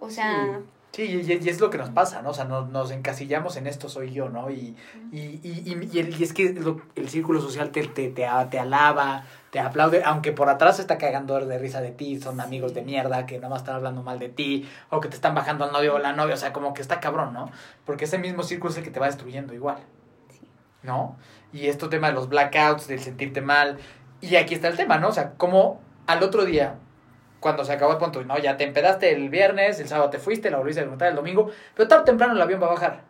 O sea... Sí, y, es lo que nos pasa, ¿no? O sea, nos, encasillamos en esto soy yo, ¿no? Y, y, y, y, es que el círculo social te, te, te, te, alaba, te aplaude, aunque por atrás se está cagando de risa de ti, son amigos de mierda que nada más están hablando mal de ti, o que te están bajando al novio o la novia, o sea, como que está cabrón, ¿no? Porque ese mismo círculo es el que te va destruyendo igual, ¿no? Y esto tema de los blackouts, del sentirte mal, y aquí está el tema, ¿no? O sea, como al otro día cuando se acabó el punto, no, ya te empedaste el viernes, el sábado te fuiste, la volviste a levantar el domingo, pero tarde o temprano el avión va a bajar.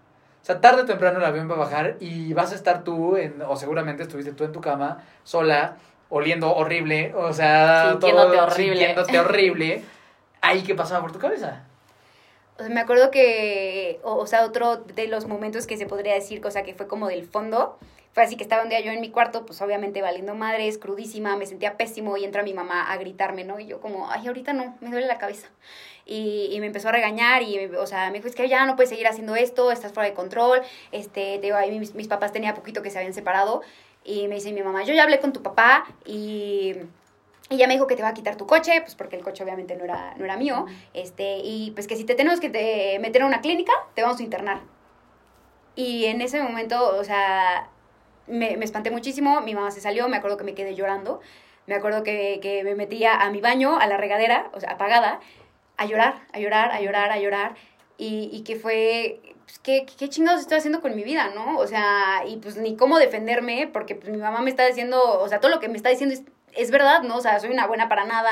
O sea, tarde o temprano el avión va a bajar y vas a estar tú, en, o seguramente estuviste tú en tu cama, sola, oliendo horrible, o sea, sintiéndote todo, horrible. sintiéndote horrible. [laughs] Ahí, ¿qué pasaba por tu cabeza? Me acuerdo que, o, sea, otro de los momentos que se podría decir, cosa que fue como del fondo, fue así que estaba un día yo en mi cuarto, pues obviamente valiendo madres, crudísima, me sentía pésimo y entra mi mamá a gritarme, ¿no? Y yo como, ay, ahorita no, me duele la cabeza. Y, y me empezó a regañar y, o sea, me dijo, es que ya no puedes seguir haciendo esto, estás fuera de control. Este, te digo, ahí mis, mis papás tenía poquito que se habían separado y me dice mi mamá, yo ya hablé con tu papá y... Ya me dijo que te va a quitar tu coche, pues porque el coche obviamente no era, no era mío, este, y pues que si te tenemos que te meter a una clínica, te vamos a internar. Y en ese momento, o sea, me, me, espanté muchísimo, mi mamá se salió, me acuerdo que me quedé llorando, me acuerdo que, que me metía a mi baño, a la regadera, o sea, apagada, a llorar, a llorar, a llorar, a llorar, y, y que fue, pues, ¿qué, ¿qué chingados estoy haciendo con mi vida, no? O sea, y pues ni cómo defenderme, porque pues mi mamá me está diciendo, o sea, todo lo que me está diciendo es es verdad, ¿no? O sea, soy una buena para nada,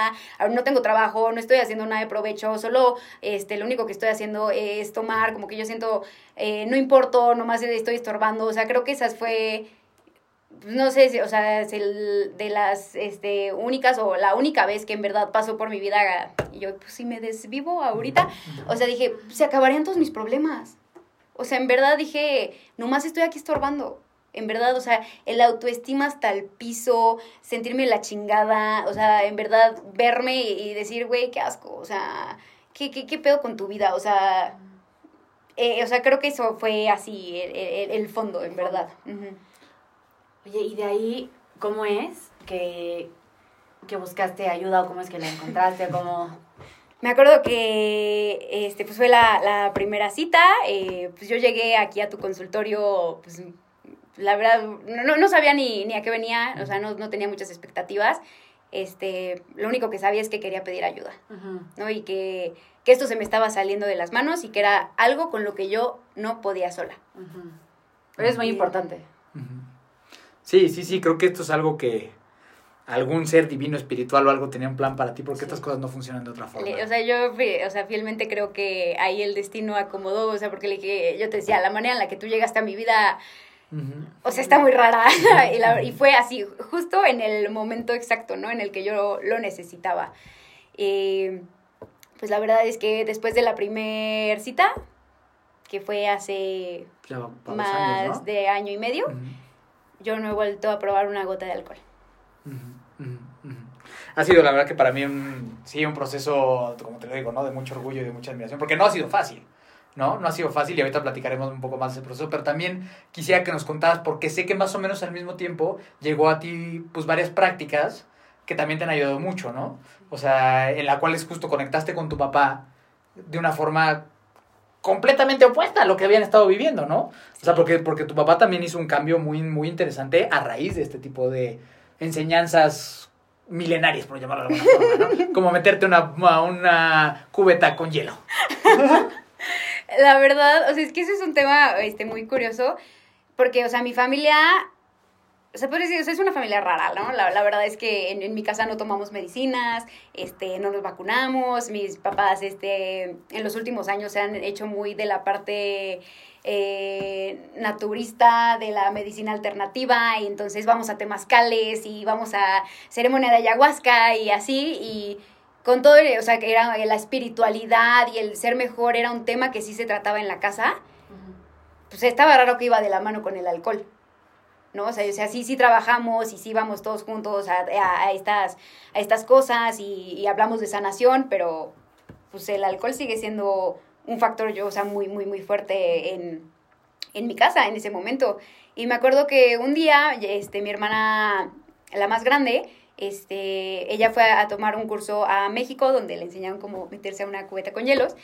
no tengo trabajo, no estoy haciendo nada de provecho, solo este, lo único que estoy haciendo es tomar, como que yo siento, eh, no importo, nomás estoy estorbando, o sea, creo que esas fue no sé, o sea, es el de las este, únicas o la única vez que en verdad pasó por mi vida y yo, pues si me desvivo ahorita, o sea, dije, se acabarían todos mis problemas. O sea, en verdad dije, nomás estoy aquí estorbando. En verdad, o sea, el autoestima hasta el piso, sentirme la chingada, o sea, en verdad, verme y decir, güey, qué asco, o sea, ¿qué, qué, qué pedo con tu vida? O sea, eh, o sea, creo que eso fue así, el, el, fondo, en verdad. Oye, y de ahí, ¿cómo es que, buscaste ayuda o cómo es que la encontraste? ¿Cómo... Me acuerdo que este, pues fue la, primera cita, eh, pues yo llegué aquí a tu consultorio, pues la verdad, no, no sabía ni, ni, a qué venía, o sea, no, no, tenía muchas expectativas. Este, lo único que sabía es que quería pedir ayuda, ¿no? Y que, que, esto se me estaba saliendo de las manos y que era algo con lo que yo no podía sola. Pero es muy importante. Sí, sí, sí, creo que esto es algo que algún ser divino, espiritual o algo tenía un plan para ti, porque estas cosas no funcionan de otra forma. O sea, yo, o sea, fielmente creo que ahí el destino acomodó, o sea, porque le dije, yo te decía, la manera en la que tú llegaste a mi vida, o sea, está muy rara. [laughs] y, fue así, justo en el momento exacto, ¿no? En el que yo lo necesitaba. Y pues la verdad es que después de la primer cita, que fue hace más de año y medio, yo no he vuelto a probar una gota de alcohol. Ha sido la verdad que para mí un, sí un proceso, como te lo digo, ¿no? de mucho orgullo y de mucha admiración, porque no ha sido fácil. ¿No? No ha sido fácil y ahorita platicaremos un poco más de ese proceso, pero también quisiera que nos contaras, porque sé que más o menos al mismo tiempo llegó a ti pues varias prácticas que también te han ayudado mucho, ¿no? O sea, en la cual es justo conectaste con tu papá de una forma completamente opuesta a lo que habían estado viviendo, ¿no? O sea, porque, porque tu papá también hizo un cambio muy, muy interesante a raíz de este tipo de enseñanzas milenarias, por llamarlo de. Como meterte una, una cubeta con hielo. [laughs] La verdad, o sea, es que ese es un tema este, muy curioso, porque, o sea, mi familia se puede decir, es una familia rara, ¿no? La, verdad es que en, en, mi casa no tomamos medicinas, este, no nos vacunamos, mis papás, este, en los últimos años se han hecho muy de la parte eh, naturista, de la medicina alternativa, y entonces vamos a temazcales y vamos a ceremonia de ayahuasca y así, y con todo, o sea, que era la espiritualidad y el ser mejor era un tema que sí se trataba en la casa, pues estaba raro que iba de la mano con el alcohol. ¿no? O sea, sí, sí trabajamos y sí vamos todos juntos a, a, estas, a estas cosas y, hablamos de sanación, pero pues el alcohol sigue siendo un factor, yo, o sea, muy, muy, muy fuerte en, en mi casa en ese momento. Y me acuerdo que un día, este, mi hermana la más grande, este, ella fue a tomar un curso a México donde le enseñaron cómo meterse a una cubeta con hielos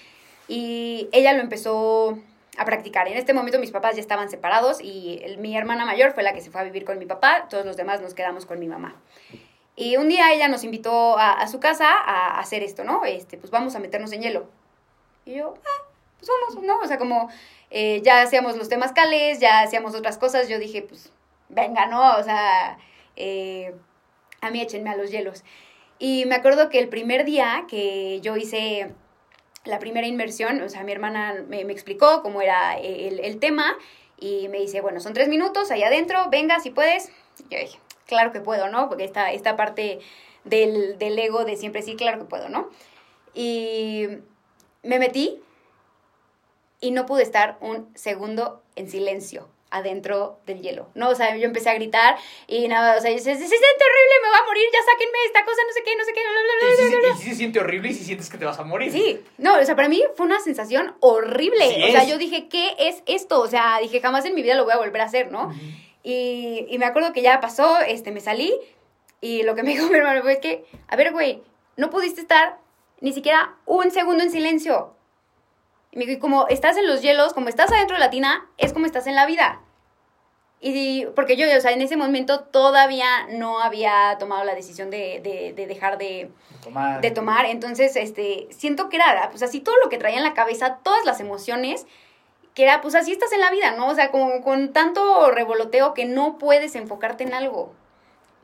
y ella lo empezó a practicar. En este momento mis papás ya estaban separados y mi hermana mayor fue la que se fue a vivir con mi papá, todos los demás nos quedamos con mi mamá. Y un día ella nos invitó a, su casa a, hacer esto, ¿no? Este, pues vamos a meternos en hielo. Y yo, ah, pues vamos, ¿no? O sea, como eh, ya hacíamos los temas cales, ya hacíamos otras cosas, yo dije, pues venga, ¿no? O sea, eh, a mí échenme a los hielos. Y me acuerdo que el primer día que yo hice la primera inmersión, o sea, mi hermana me, explicó cómo era el, tema y me dice, bueno, son tres minutos ahí adentro, venga si puedes. Yo dije, claro que puedo, ¿no? Porque esta, esta parte del, del ego de siempre sí, claro que puedo, ¿no? Y me metí y no pude estar un segundo en silencio adentro del hielo, ¿no? O sea, yo empecé a gritar y nada, o sea, yo decía, se siente horrible, me va a morir, ya sáquenme esta cosa, no sé qué, no sé qué, bla, Y si se siente horrible y si sientes que te vas a morir. Sí, no, o sea, para mí fue una sensación horrible, o sea, yo dije, ¿qué es esto? O sea, dije, jamás en mi vida lo voy a volver a hacer, ¿no? y, y me acuerdo que ya pasó, este, me salí y lo que me dijo [laughs] mi hermano fue que, a ver, güey, no pudiste estar ni siquiera un segundo en silencio. Y me dijo, como estás en los hielos, como estás adentro de la tina, es como estás en la vida. Y porque yo, o sea, en ese momento todavía no había tomado la decisión de, de, de dejar de tomar. de tomar. Entonces, este, siento que era, pues así todo lo que traía en la cabeza, todas las emociones, que era, pues así estás en la vida, ¿no? O sea, como con tanto revoloteo que no puedes enfocarte en algo.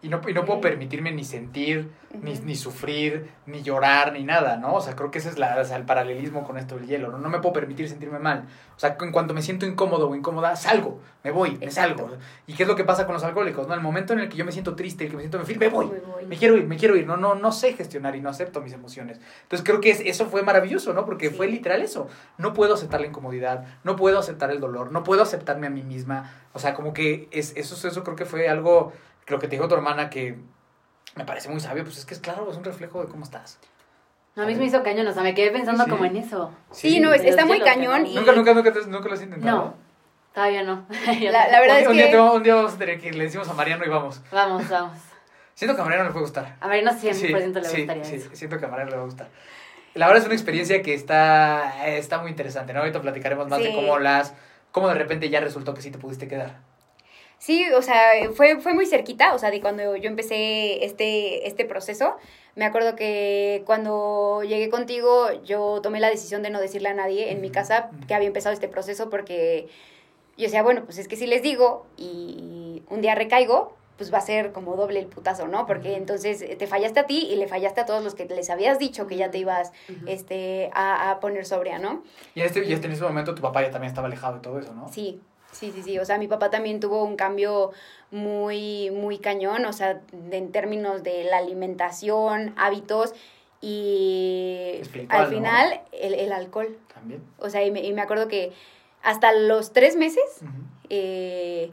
Y no, y no puedo permitirme ni sentir, ni, ni, sufrir, ni llorar, ni nada, ¿no? O sea, creo que ese es la, el paralelismo con esto del hielo, ¿no? No me puedo permitir sentirme mal. O sea, en cuanto me siento incómodo o incómoda, salgo, me voy, me salgo. ¿Y qué es lo que pasa con los alcohólicos? ¿no? El momento en el que yo me siento triste, el que me siento me, me voy, me, quiero ir, me quiero ir. No, no, no sé gestionar y no acepto mis emociones. Entonces creo que eso fue maravilloso, ¿no? Porque fue literal eso. No puedo aceptar la incomodidad, no puedo aceptar el dolor, no puedo aceptarme a mí misma. O sea, como que es, eso, eso creo que fue algo lo que te dijo tu hermana que me parece muy sabio, pues es que es claro, es un reflejo de cómo estás. a mí me hizo cañón, o sea, me quedé pensando como en eso. Sí, no, está muy cañón. Y... ¿Nunca, nunca, nunca, nunca lo has intentado? No, todavía no. [laughs] la, la, verdad un, es que... un día vamos a tener que ir, le decimos a Mariano y vamos. Vamos, vamos. Siento que a Mariano le puede gustar. A Mariano 100% le gustaría sí, Sí, siento que a Mariano le va a gustar. La verdad es una experiencia que está, está muy interesante, ¿no? Ahorita platicaremos más de cómo las... Cómo de repente ya resultó que sí te pudiste quedar. Sí, o sea, fue, fue muy cerquita, o sea, de cuando yo empecé este, este proceso. Me acuerdo que cuando llegué contigo, yo tomé la decisión de no decirle a nadie en mi casa que había empezado este proceso porque yo decía, bueno, pues es que si les digo y un día recaigo, pues va a ser como doble el putazo, ¿no? Porque entonces te fallaste a ti y le fallaste a todos los que les habías dicho que ya te ibas este, a, a poner sobria, ¿no? Y, este, y este, en ese momento tu papá ya también estaba alejado de todo eso, ¿no? Sí, Sí, sí, sí. O sea, mi papá también tuvo un cambio muy, muy cañón, o sea, en términos de la alimentación, hábitos y al final el, alcohol. También. O sea, y me, y me, acuerdo que hasta los tres meses eh,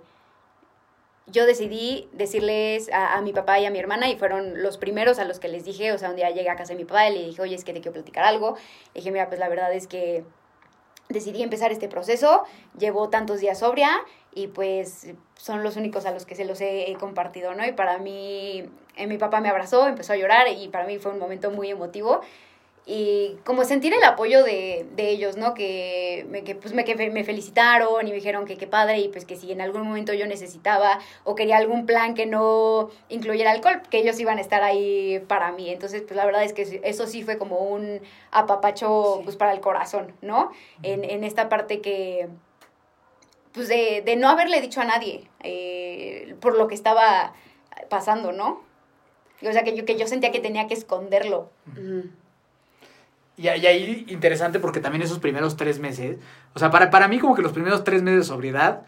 yo decidí decirles a, a, mi papá y a mi hermana y fueron los primeros a los que les dije, o sea, un día llegué a casa de mi papá y le dije, oye, es que te quiero platicar algo. Le dije, mira, pues la verdad es que decidí empezar este proceso, llevo tantos días sobria y pues son los únicos a los que se los he, compartido, ¿no? Y para mí, eh, mi papá me abrazó, empezó a llorar y para mí fue un momento muy emotivo y como sentir el apoyo de, de ellos, ¿no? Que, me, que, pues me, que me felicitaron y me dijeron que qué padre y pues que si en algún momento yo necesitaba o quería algún plan que no incluyera alcohol, que ellos iban a estar ahí para mí. Entonces, pues la verdad es que eso sí fue como un apapacho pues para el corazón, ¿no? En, en esta parte que, pues de, de no haberle dicho a nadie eh, por lo que estaba pasando, ¿no? O sea, que yo, que yo sentía que tenía que esconderlo. Y, ahí interesante porque también esos primeros tres meses, o sea, para, para mí como que los primeros tres meses de sobriedad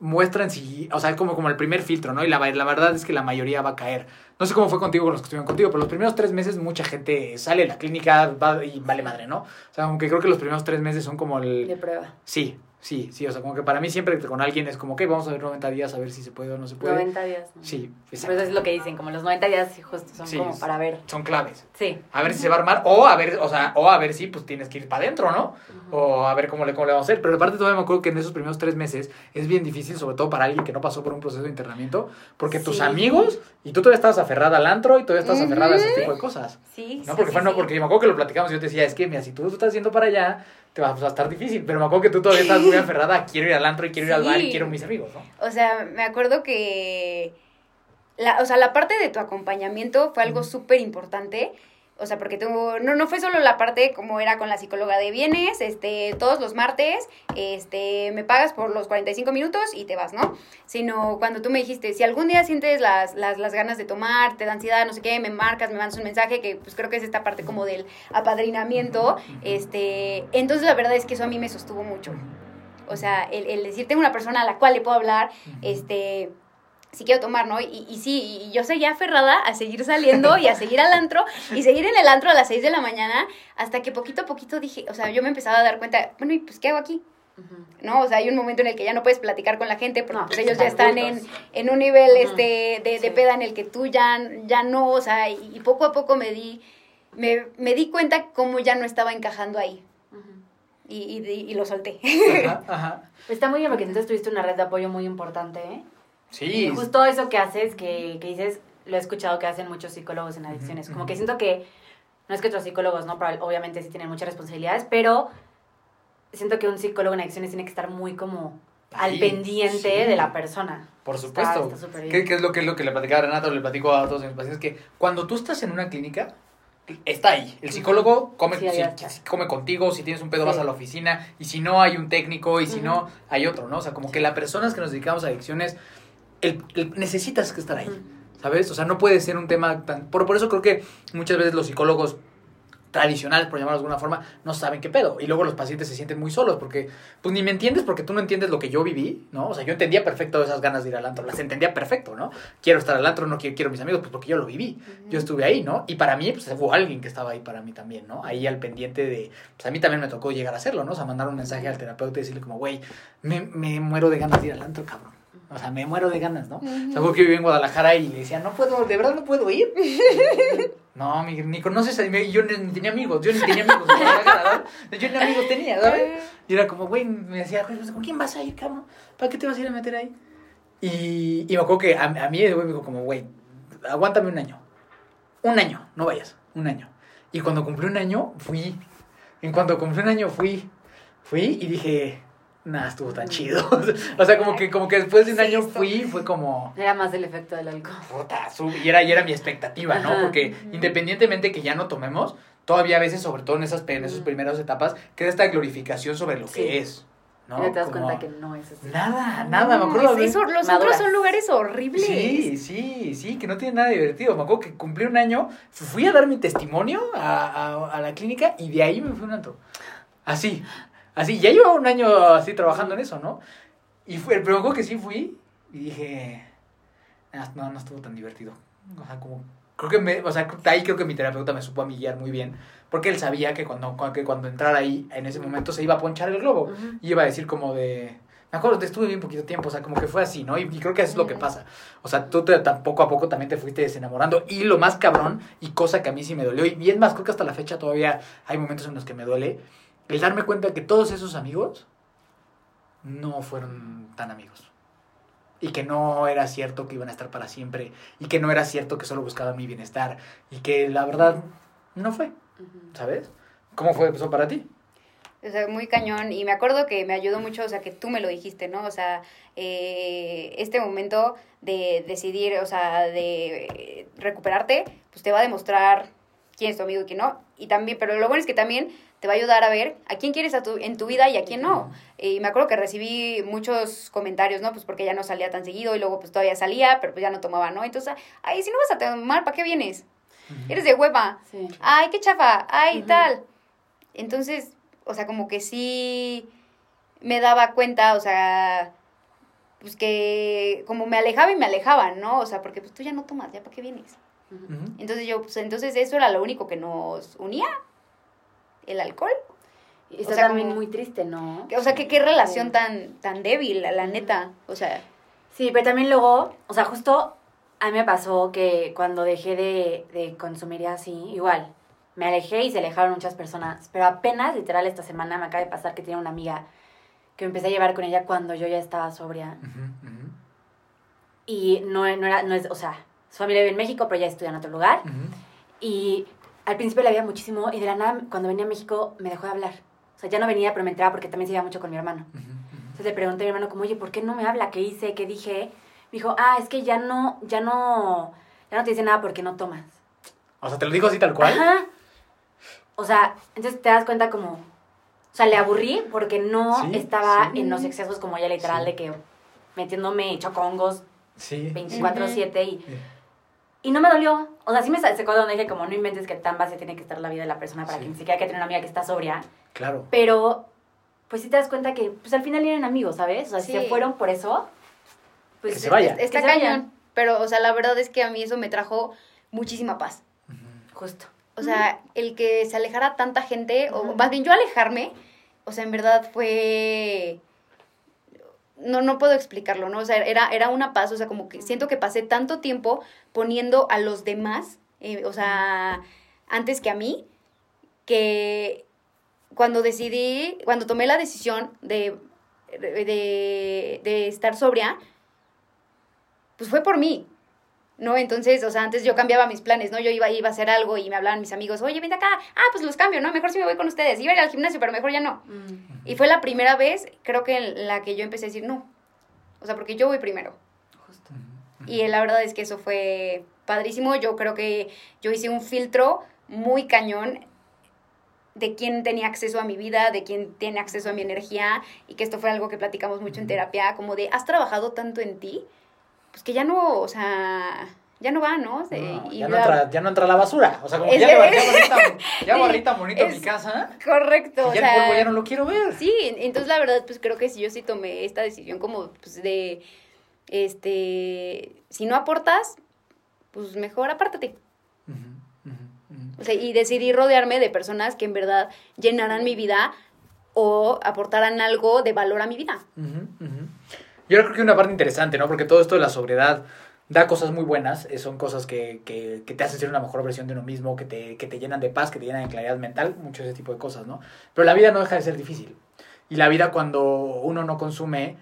muestran si, o sea, como, como el primer filtro, ¿no? Y la, la verdad es que la mayoría va a caer. No sé cómo fue contigo con los que estuvieron contigo, pero los primeros tres meses mucha gente sale de la clínica va, y vale madre, ¿no? O sea, aunque creo que los primeros tres meses son como el... De prueba. Sí, Sí, sí, o sea, como que para mí siempre con alguien es como, que vamos a ver 90 días a ver si se puede o no se puede. 90 días. Sí, exacto. Pues es lo que dicen, como los 90 días justo son como para ver. Son claves. Sí. A ver si se va a armar o a ver, o sea, o a ver si pues tienes que ir para adentro, ¿no? O a ver cómo le, cómo le vamos a hacer. Pero aparte todavía me acuerdo que en esos primeros tres meses es bien difícil, sobre todo para alguien que no pasó por un proceso de internamiento, porque tus amigos y tú todavía estabas aferrada al antro y todavía estabas aferrada a ese tipo de cosas. Sí, No, porque fue, no, porque me acuerdo que lo platicamos y yo te decía, es que mira, si tú, tú estás yendo para allá te va a estar difícil. Pero me acuerdo que tú todavía estás muy [laughs] aferrada quiero ir al antro y quiero ir al bar y quiero mis amigos, ¿no? O sea, me acuerdo que. La, o sea, la parte de tu acompañamiento fue algo súper importante o sea, porque tú, no, no fue solo la parte como era con la psicóloga de bienes, este, todos los martes, este, me pagas por los 45 minutos y te vas, ¿no? Sino cuando tú me dijiste, si algún día sientes las, las, las ganas de tomar, te da ansiedad, no sé qué, me marcas, me mandas un mensaje, que pues creo que es esta parte como del apadrinamiento, este, entonces la verdad es que eso a mí me sostuvo mucho. O sea, el, el decir, tengo una persona a la cual le puedo hablar, este si quiero tomar, ¿no? Y, y sí, y yo seguía aferrada a seguir saliendo y a seguir al antro y seguir en el antro a las 6 de la mañana hasta que poquito a poquito dije, o sea, yo me empezaba a dar cuenta, bueno, ¿y pues qué hago aquí? ¿no? O sea, hay un momento en el que ya no puedes platicar con la gente porque pues, ellos ya están en, en, un nivel este, de, de, peda en el que tú ya, ya no, o sea, y, poco a poco me di, me, me, di cuenta cómo ya no estaba encajando ahí. Y, y, y, lo solté. Ajá, Está muy bien porque entonces tuviste una red de apoyo muy importante, ¿eh? Sí. Y justo eso que haces, que, que dices, lo he escuchado que hacen muchos psicólogos en adicciones. Como que siento que, no es que otros psicólogos, ¿no? obviamente sí tienen muchas responsabilidades, pero siento que un psicólogo en adicciones tiene que estar muy como al pendiente de la persona. Por supuesto. ¿Qué, ¿Qué, es lo que es lo que le platicaba a Renato, le platico a todos mis pacientes? Que cuando tú estás en una clínica, está ahí. El psicólogo come, come contigo, si tienes un pedo vas a la oficina, y si no hay un técnico, y si no hay otro, ¿no? O sea, como que las personas que nos dedicamos a adicciones el, necesitas que estar ahí, ¿sabes? O sea, no puede ser un tema tan... Por, por eso creo que muchas veces los psicólogos tradicionales, por llamarlo de alguna forma, no saben qué pedo. Y luego los pacientes se sienten muy solos porque, pues ni me entiendes porque tú no entiendes lo que yo viví, ¿no? O sea, yo entendía perfecto esas ganas de ir al antro, las entendía perfecto, ¿no? Quiero estar al antro, no quiero, quiero mis amigos, pues porque yo lo viví. Yo estuve ahí, ¿no? Y para mí, pues hubo alguien que estaba ahí para mí también, ¿no? Ahí al pendiente de, pues a mí también me tocó llegar a hacerlo, ¿no? O sea, mandar un mensaje al terapeuta y decirle como, güey, me, me muero de ganas de ir al antro, cabrón. O sea, me muero de ganas, ¿no? Uh -huh. que viví en Guadalajara y le decía, no puedo, de verdad no puedo ir. [laughs] no, ni conoces a mí. Yo ni tenía amigos, yo ni tenía amigos. yo ni amigos tenía, ¿sabes? Y era como, güey, me decía, ¿con quién vas a ir, cabrón? ¿Para qué te vas a ir a meter ahí? Y, y me acuerdo que a, a mí, güey, me dijo como, güey, aguántame un año. Un año, no vayas, un año. Y cuando cumplí un año, fui. En cuanto cumplí un año, fui. Fui y dije, nada, estuvo tan chido. [laughs] o sea, como que, como que después de un año fui, fue como... Era más del efecto del alcohol. Puta, y, era, y era mi expectativa, ¿no? Porque independientemente que ya no tomemos, todavía a veces, sobre todo en esas, en esas primeras etapas, queda esta glorificación sobre lo que es. ¿no? Y te das cuenta que no es así. Nada, nada, me acuerdo. Es, eso, los otros son lugares horribles. Sí, sí, sí, que no tienen nada divertido. Me acuerdo que cumplí un año, fui a dar mi testimonio a, a, a la clínica y de ahí me fui un antro. Así, Así, ya llevaba un año así trabajando en eso, ¿no? Y fue, me acuerdo que sí fui y dije, no, no estuvo tan divertido. O sea, como, creo que me, o sea, ahí creo que mi terapeuta me supo a guiar muy bien, porque él sabía que cuando, que cuando entrara ahí, en ese momento se iba a ponchar el globo. Y iba a decir como de, me acuerdo, te estuve bien poquito tiempo, o sea, como que fue así, ¿no? Y, creo que eso es lo que pasa. O sea, tú te, poco a poco también te fuiste desenamorando. Y lo más cabrón, y cosa que a mí sí me dolió, y bien más, creo que hasta la fecha todavía hay momentos en los que me duele, el darme cuenta que todos esos amigos no fueron tan amigos. Y que no era cierto que iban a estar para siempre. Y que no era cierto que solo buscaban mi bienestar. Y que la verdad no fue. ¿Sabes? ¿Cómo fue eso para ti? O sea, muy cañón. Y me acuerdo que me ayudó mucho, o sea, que tú me lo dijiste, ¿no? O sea, eh, este momento de decidir, o sea, de recuperarte, pues te va a demostrar quién es tu amigo y quién no. Y también, pero lo bueno es que también te va a ayudar a ver a quién quieres a tu, en tu vida y a quién no. Y me acuerdo que recibí muchos comentarios, ¿no? Pues porque ya no salía tan seguido y luego pues todavía salía, pero pues ya no tomaba, ¿no? Entonces, ay, si no vas a tomar, ¿para qué vienes? Eres de hueva. Ay, qué chafa. Ay, tal. Entonces, o sea, como que sí me daba cuenta, o sea, pues que como me alejaba y me alejaba, ¿no? O sea, porque pues tú ya no tomas, ¿ya para qué vienes? Entonces yo, pues entonces eso era lo único que nos unía el alcohol. Y está también muy triste, ¿no? O sea, que qué relación tan, tan débil, la neta. O sea. Sí, pero también luego, o sea, justo a mí me pasó que cuando dejé de, de consumir así, igual, me alejé y se alejaron muchas personas. Pero apenas, literal, esta semana me acaba de pasar que tiene una amiga que me empecé a llevar con ella cuando yo ya estaba sobria. Y no, no era, no es, o sea, su familia vive en México, pero ya estudia en otro lugar. Y al principio la veía muchísimo y de la nada, cuando venía a México, me dejó de hablar. O sea, ya no venía, pero me entraba porque también se iba mucho con mi hermano. Entonces le pregunté a mi hermano como, oye, ¿por qué no me habla? ¿Qué hice? ¿Qué dije? Me dijo, ah, es que ya no, ya no, ya no te dice nada porque no tomas. O sea, ¿te lo dijo así tal cual? Ajá. O sea, entonces te das cuenta como, o sea, le aburrí porque no estaba en los excesos como ella literal de que metiéndome chocongos sí. 24/7 y... Y no me dolió. O sea, sí me secó donde dije, como no inventes que tan base tiene que estar la vida de la persona para que ni siquiera que tener una amiga que está sobria. Claro. Pero, pues sí te das cuenta que, pues al final eran amigos, ¿sabes? O sea, si se fueron por eso, pues. Que se vaya. Está cañón. Pero, o sea, la verdad es que a mí eso me trajo muchísima paz. Justo. O sea, el que se alejara tanta gente, o más bien yo alejarme, o sea, en verdad fue no, no puedo explicarlo, ¿no? O sea, era, era una paz, o sea, como que siento que pasé tanto tiempo poniendo a los demás, eh, o sea, antes que a mí, que cuando decidí, cuando tomé la decisión de, de, de estar sobria, pues fue por mí, ¿no? Entonces, o sea, antes yo cambiaba mis planes, ¿no? Yo iba, iba a hacer algo y me hablaban mis amigos, oye, ven acá, ah, pues los cambio, ¿no? Mejor si me voy con ustedes. Iba a ir al gimnasio, pero mejor ya no. Mm. Y fue la primera vez, creo que en la que yo empecé a decir, no. O sea, porque yo voy primero. Justo. Y la verdad es que eso fue padrísimo. Yo creo que yo hice un filtro muy cañón de quién tenía acceso a mi vida, de quién tiene acceso a mi energía, y que esto fue algo que platicamos mucho en terapia, como de, has trabajado tanto en ti pues que ya no, o sea, ya no va, ¿no? ya, no entra, ya, no entra, la basura. O sea, como que ya, me barrita, [laughs] ya barrita bonito en mi casa. Correcto. Ya el cuerpo ya no lo quiero ver. Sí, entonces la verdad, pues creo que si yo sí tomé esta decisión como pues de, este, si no aportas, pues mejor apártate. O sea, y decidí rodearme de personas que en verdad llenaran mi vida o aportaran algo de valor a mi vida. Yo creo que una parte interesante, ¿no? Porque todo esto de la sobriedad da cosas muy buenas, eh, son cosas que, que, que, te hacen ser una mejor versión de uno mismo, que te, que te llenan de paz, que te llenan de claridad mental, mucho ese tipo de cosas, ¿no? Pero la vida no deja de ser difícil. Y la vida cuando uno no consume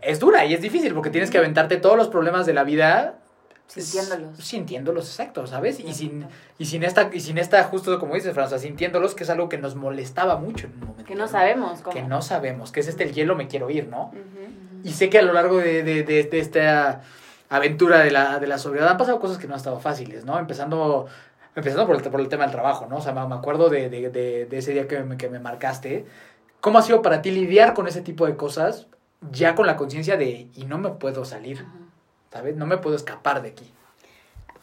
es dura y es difícil porque tienes que aventarte todos los problemas de la vida sintiéndolos. Sintiéndolos, exacto, ¿sabes? Y sin, y sin esta, y sin esta, justo como dices, Franza, sintiéndolos, que es algo que nos molestaba mucho en un momento. Que no sabemos cómo. Que no sabemos, que es este el hielo me quiero ir, ¿no? Y sé que a lo largo de, de, de, esta aventura de la, de la sobriedad han pasado cosas que no han estado fáciles, ¿no? Empezando, empezando por, el, por el tema del trabajo, ¿no? O sea, me, acuerdo de, de, ese día que me, que me marcaste. ¿Cómo ha sido para ti lidiar con ese tipo de cosas ya con la conciencia de, y no me puedo salir, ¿sabes? No me puedo escapar de aquí.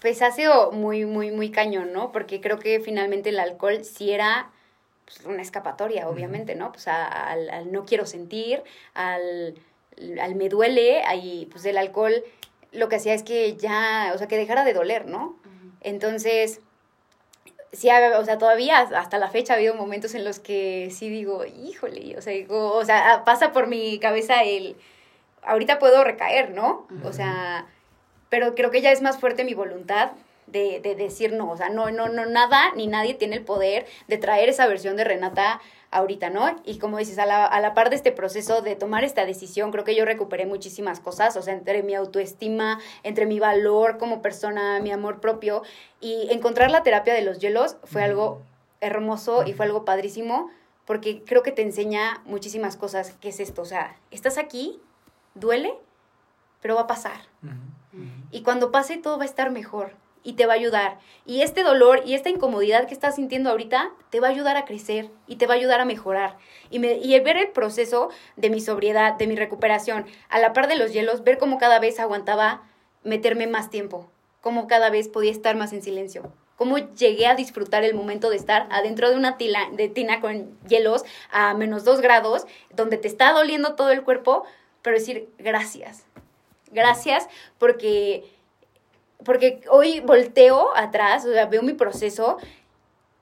Pues ha sido muy, muy, muy cañón, ¿no? Porque creo que finalmente el alcohol sí era pues, una escapatoria, obviamente, ¿no? Pues al no quiero sentir, al al me duele, ahí pues el alcohol lo que hacía es que ya, o sea, que dejara de doler, ¿no? Entonces, sí, o sea, todavía hasta la fecha ha habido momentos en los que sí digo, híjole, o sea, digo, o sea, pasa por mi cabeza el, ahorita puedo recaer, ¿no? O sea, pero creo que ya es más fuerte mi voluntad de, de, decir no, o sea, no, no, no, nada ni nadie tiene el poder de traer esa versión de Renata ahorita, ¿no? Y como dices, a la, a la par de este proceso de tomar esta decisión, creo que yo recuperé muchísimas cosas, o sea, entre mi autoestima, entre mi valor como persona, mi amor propio, y encontrar la terapia de los hielos fue algo hermoso y fue algo padrísimo, porque creo que te enseña muchísimas cosas. ¿Qué es esto? O sea, estás aquí, duele, pero va a pasar. Y cuando pase todo va a estar mejor y te va a ayudar. Y este dolor y esta incomodidad que estás sintiendo ahorita te va a ayudar a crecer y te va a ayudar a mejorar. Y, me, ver el proceso de mi sobriedad, de mi recuperación, a la par de los hielos, ver cómo cada vez aguantaba meterme más tiempo, cómo cada vez podía estar más en silencio. Cómo llegué a disfrutar el momento de estar adentro de una tila, de tina con hielos a menos dos grados, donde te está doliendo todo el cuerpo, pero decir gracias. Gracias porque porque hoy volteo atrás, o sea, veo mi proceso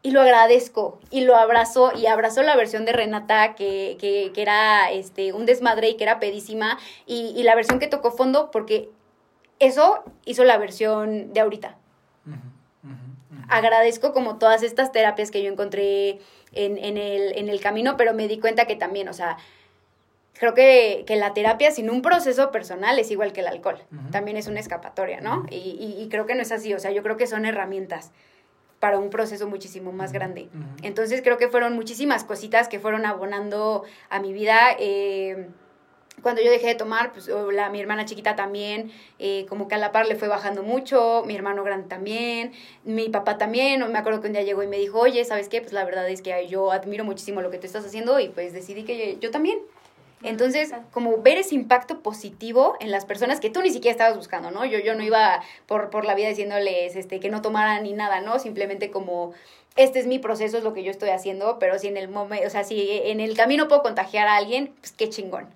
y lo agradezco y lo abrazo y abrazo la versión de Renata que, que, que era este, un desmadre y que era pedísima y, y, la versión que tocó fondo porque eso hizo la versión de ahorita. Agradezco como todas estas terapias que yo encontré en, en, el, en el camino, pero me di cuenta que también, o sea, creo que, que, la terapia sin un proceso personal es igual que el alcohol. También es una escapatoria, ¿no? y, y, y, creo que no es así. O sea, yo creo que son herramientas para un proceso muchísimo más grande. Entonces creo que fueron muchísimas cositas que fueron abonando a mi vida. Eh, cuando yo dejé de tomar, pues la, mi hermana chiquita también, eh, como que a la par le fue bajando mucho, mi hermano grande también, mi papá también, me acuerdo que un día llegó y me dijo, oye, ¿sabes qué? Pues la verdad es que yo admiro muchísimo lo que tú estás haciendo y pues decidí que yo también. Entonces, como ver ese impacto positivo en las personas que tú ni siquiera estabas buscando, ¿no? Yo, yo no iba por, por la vida diciéndoles este, que no tomaran ni nada, ¿no? Simplemente como, este es mi proceso, es lo que yo estoy haciendo, pero si en el momento, o sea, si en el camino puedo contagiar a alguien, pues qué chingón.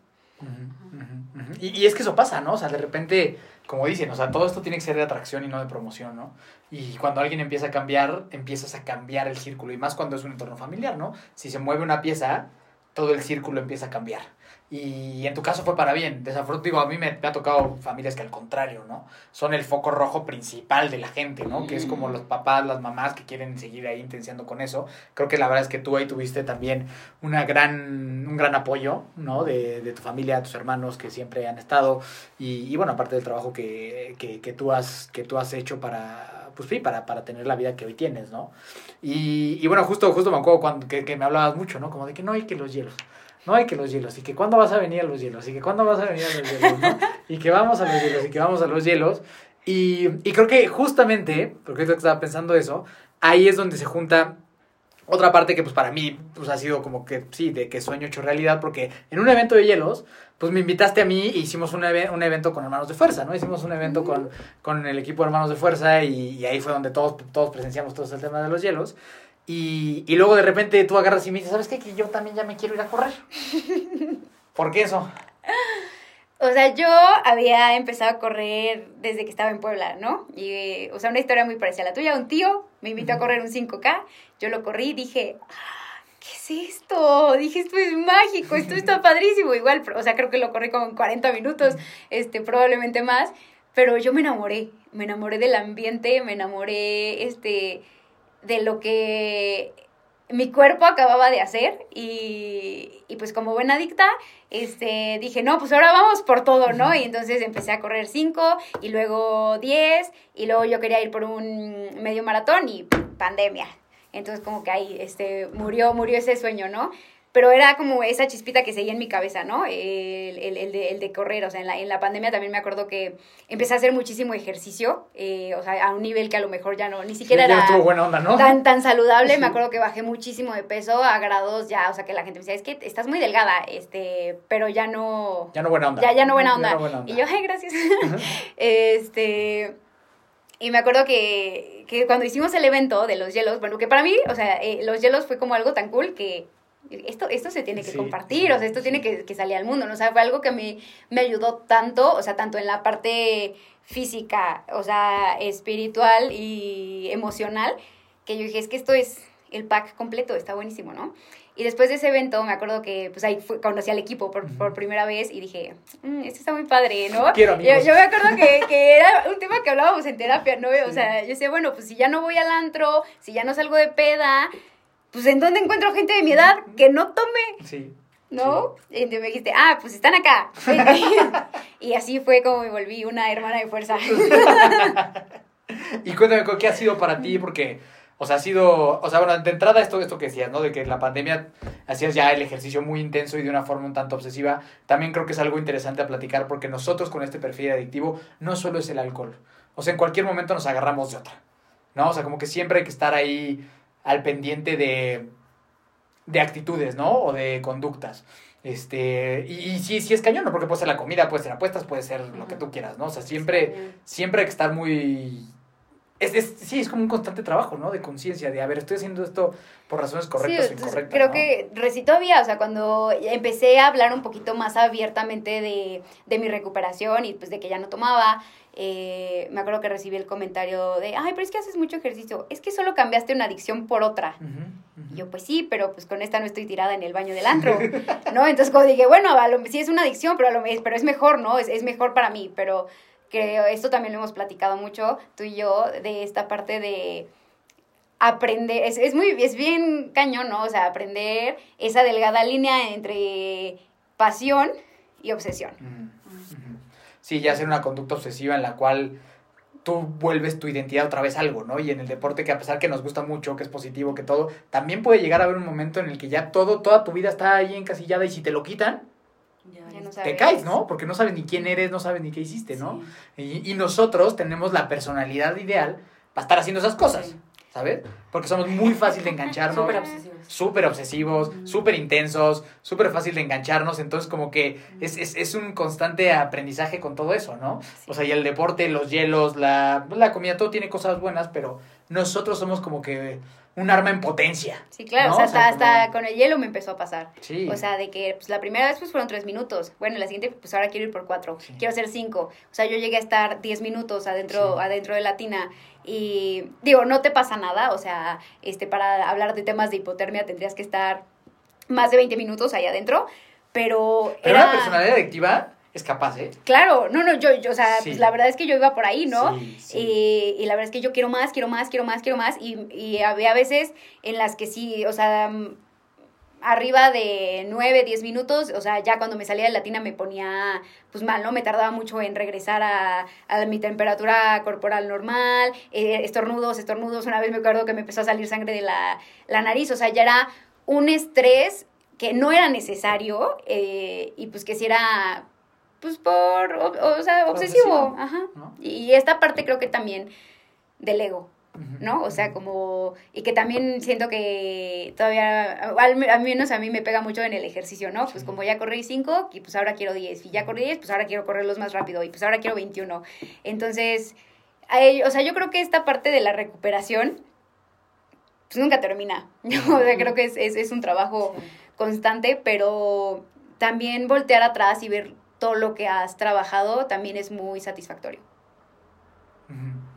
Y, y, es que eso pasa, ¿no? O sea, de repente, como dicen, o sea, todo esto tiene que ser de atracción y no de promoción, ¿no? Y cuando alguien empieza a cambiar, empiezas a cambiar el círculo, y más cuando es un entorno familiar, ¿no? Si se mueve una pieza, todo el círculo empieza a cambiar. Y en tu caso fue para bien. Desafortunadamente, a mí me, ha tocado familias que al contrario, ¿no? Son el foco rojo principal de la gente, ¿no? Que es como los papás, las mamás que quieren seguir ahí intenciando con eso. Creo que la verdad es que tú ahí tuviste también una gran, un gran apoyo, ¿no? De, de tu familia, tus hermanos que siempre han estado. Y, y bueno, aparte del trabajo que, que, que, tú has, que tú has hecho para, pues sí, para, para tener la vida que hoy tienes, ¿no? Y, y bueno, justo, justo me acuerdo cuando, que, que me hablabas mucho, ¿no? Como de que no hay que los hielos no hay que los hielos, y que cuándo vas a venir a los hielos, y que cuándo vas a venir a los hielos, ¿no? [laughs] Y que vamos a los hielos, y que vamos a los hielos. Y, y creo que justamente, porque yo estaba pensando eso, ahí es donde se junta otra parte que pues para mí pues ha sido como que sí, de que sueño hecho realidad, porque en un evento de hielos, pues me invitaste a mí e hicimos un, un evento con Hermanos de Fuerza, ¿no? Hicimos un evento con, con el equipo de Hermanos de Fuerza y, y ahí fue donde todos, todos presenciamos todo el tema de los hielos. Y, y, luego de repente tú agarras y me dices, ¿sabes qué? Que yo también ya me quiero ir a correr. [laughs] ¿Por qué eso? O sea, yo había empezado a correr desde que estaba en Puebla, ¿no? Y, o sea, una historia muy parecida a la tuya. Un tío me invitó a correr un 5K, yo lo corrí y dije, ah, ¿qué es esto? Dije, esto es mágico, esto está [laughs] padrísimo. Igual, o sea, creo que lo corrí como 40 minutos, este, probablemente más. Pero yo me enamoré, me enamoré del ambiente, me enamoré, este de lo que mi cuerpo acababa de hacer y, y, pues como buena adicta, este, dije, no, pues ahora vamos por todo, ¿no? Y entonces empecé a correr 5 y luego 10 y luego yo quería ir por un medio maratón y pandemia. Entonces como que ahí este, murió, murió ese sueño, ¿no? Pero era como esa chispita que seguía en mi cabeza, ¿no? El, el, el, de, el de, correr, o sea, en la, en la, pandemia también me acuerdo que empecé a hacer muchísimo ejercicio, eh, o sea, a un nivel que a lo mejor ya no, ni siquiera era buena onda, ¿no? tan, tan saludable, sí. me acuerdo que bajé muchísimo de peso a grados ya, o sea, que la gente me decía, es que estás muy delgada, este, pero ya no... Ya no buena onda. Ya, ya no buena onda. No buena onda. Y yo, ay, gracias. Uh [laughs] -huh. este... Y me acuerdo que, que cuando hicimos el evento de los hielos, bueno, que para mí, o sea, eh, los hielos fue como algo tan cool que esto, esto se tiene que sí, compartir, o sea, esto tiene que, que, salir al mundo, ¿no? O sea, fue algo que mí me ayudó tanto, o sea, tanto en la parte física, o sea, espiritual y emocional, que yo dije, es que esto es el pack completo, está buenísimo, ¿no? Y después de ese evento, me acuerdo que, pues ahí fui, conocí al equipo por, por, primera vez y dije, mmm, esto está muy padre, ¿no? Quiero. Yo, yo me acuerdo que, que, era un tema que hablábamos en terapia, ¿no? O sea, yo decía, bueno, pues si ya no voy al antro, si ya no salgo de peda, pues ¿en dónde encuentro gente de mi edad que no tome? Sí. ¿No? Sí. Y entonces me dijiste, ah, pues están acá. [laughs] y así fue como me volví una hermana de fuerza. [laughs] y cuéntame, ¿qué ha sido para ti? Porque, o sea, ha sido, o sea, bueno, de entrada esto, esto que decías, ¿no? De que la pandemia hacías ya el ejercicio muy intenso y de una forma un tanto obsesiva. También creo que es algo interesante a platicar porque nosotros con este perfil adictivo no solo es el alcohol. O sea, en cualquier momento nos agarramos de otra. ¿No? O sea, como que siempre hay que estar ahí al pendiente de, de actitudes, ¿no? O de conductas. Este, y, y sí, sí es cañón, ¿no? Porque puede ser la comida, puede ser apuestas, puede ser lo que tú quieras, ¿no? O sea, siempre, siempre hay que estar muy, es, es, sí, es como un constante trabajo, ¿no? De conciencia, de, a ver, estoy haciendo esto por razones correctas o incorrectas. Creo que reci todavía, o sea, cuando empecé a hablar un poquito más abiertamente de, de mi recuperación y pues de que ya no tomaba, eh, me acuerdo que recibí el comentario de, ay, pero es que haces mucho ejercicio, es que solo cambiaste una adicción por otra. Y yo, pues sí, pero pues con esta no estoy tirada en el baño del antro, ¿no? Entonces como dije, bueno, a lo, sí es una adicción, pero, a lo, pero es mejor, ¿no? Es, es mejor para mí, pero que esto también lo hemos platicado mucho, tú y yo, de esta parte de aprender, es, es muy, es bien cañón, ¿no? O sea, aprender esa delgada línea entre pasión y obsesión. Sí, ya ser una conducta obsesiva en la cual tú vuelves tu identidad otra vez algo, ¿no? Y en el deporte que a pesar que nos gusta mucho, que es positivo, que todo, también puede llegar a haber un momento en el que ya todo, toda tu vida está ahí encasillada y si te lo quitan, te caes, ¿no? Porque no sabes ni quién eres, no sabes ni qué hiciste, ¿no? Y, y, nosotros tenemos la personalidad ideal para estar haciendo esas cosas, ¿sabes? Porque somos muy fácil de engancharnos. Súper obsesivos. Súper obsesivos, súper intensos, súper fácil de engancharnos. Entonces, como que es, es, es, un constante aprendizaje con todo eso, ¿no? O sea, y el deporte, los hielos, la, la comida, todo tiene cosas buenas, pero nosotros somos como que un arma en potencia. Sí, claro, o sea, hasta, hasta, con el hielo me empezó a pasar. Sí. O sea, de que pues, la primera vez pues fueron tres minutos. Bueno, la siguiente, pues ahora quiero ir por cuatro. Quiero hacer cinco. O sea, yo llegué a estar diez minutos adentro, adentro de la tina. Y digo, no te pasa nada. O sea, este, para hablar de temas de hipotermia tendrías que estar más de 20 minutos ahí adentro. Pero, pero era... una personalidad adictiva es capaz, ¿eh? Claro, no, no, yo, yo o sea, pues la verdad es que yo iba por ahí, ¿no? Y, y, la verdad es que yo quiero más, quiero más, quiero más, quiero más. Y, y había veces en las que sí, o sea, arriba de 9, 10 minutos, o sea, ya cuando me salía de la tina me ponía pues mal, ¿no? Me tardaba mucho en regresar a, a mi temperatura corporal normal, eh, estornudos, estornudos, una vez me acuerdo que me empezó a salir sangre de la, la nariz, o sea, ya era un estrés que no era necesario eh, y pues que si era pues por, o, sea, obsesivo, ajá. Y esta parte creo que también del ego, ¿no? O sea, como, y que también siento que todavía, al, menos a mí me pega mucho en el ejercicio, ¿no? Pues como ya corrí 5, y pues ahora quiero 10, y ya corrí 10, pues ahora quiero correrlos más rápido, y pues ahora quiero 21. Entonces, o sea, yo creo que esta parte de la recuperación, pues nunca termina. [laughs] o sea, creo que es, es, es un trabajo constante, pero también voltear atrás y ver todo lo que has trabajado también es muy satisfactorio.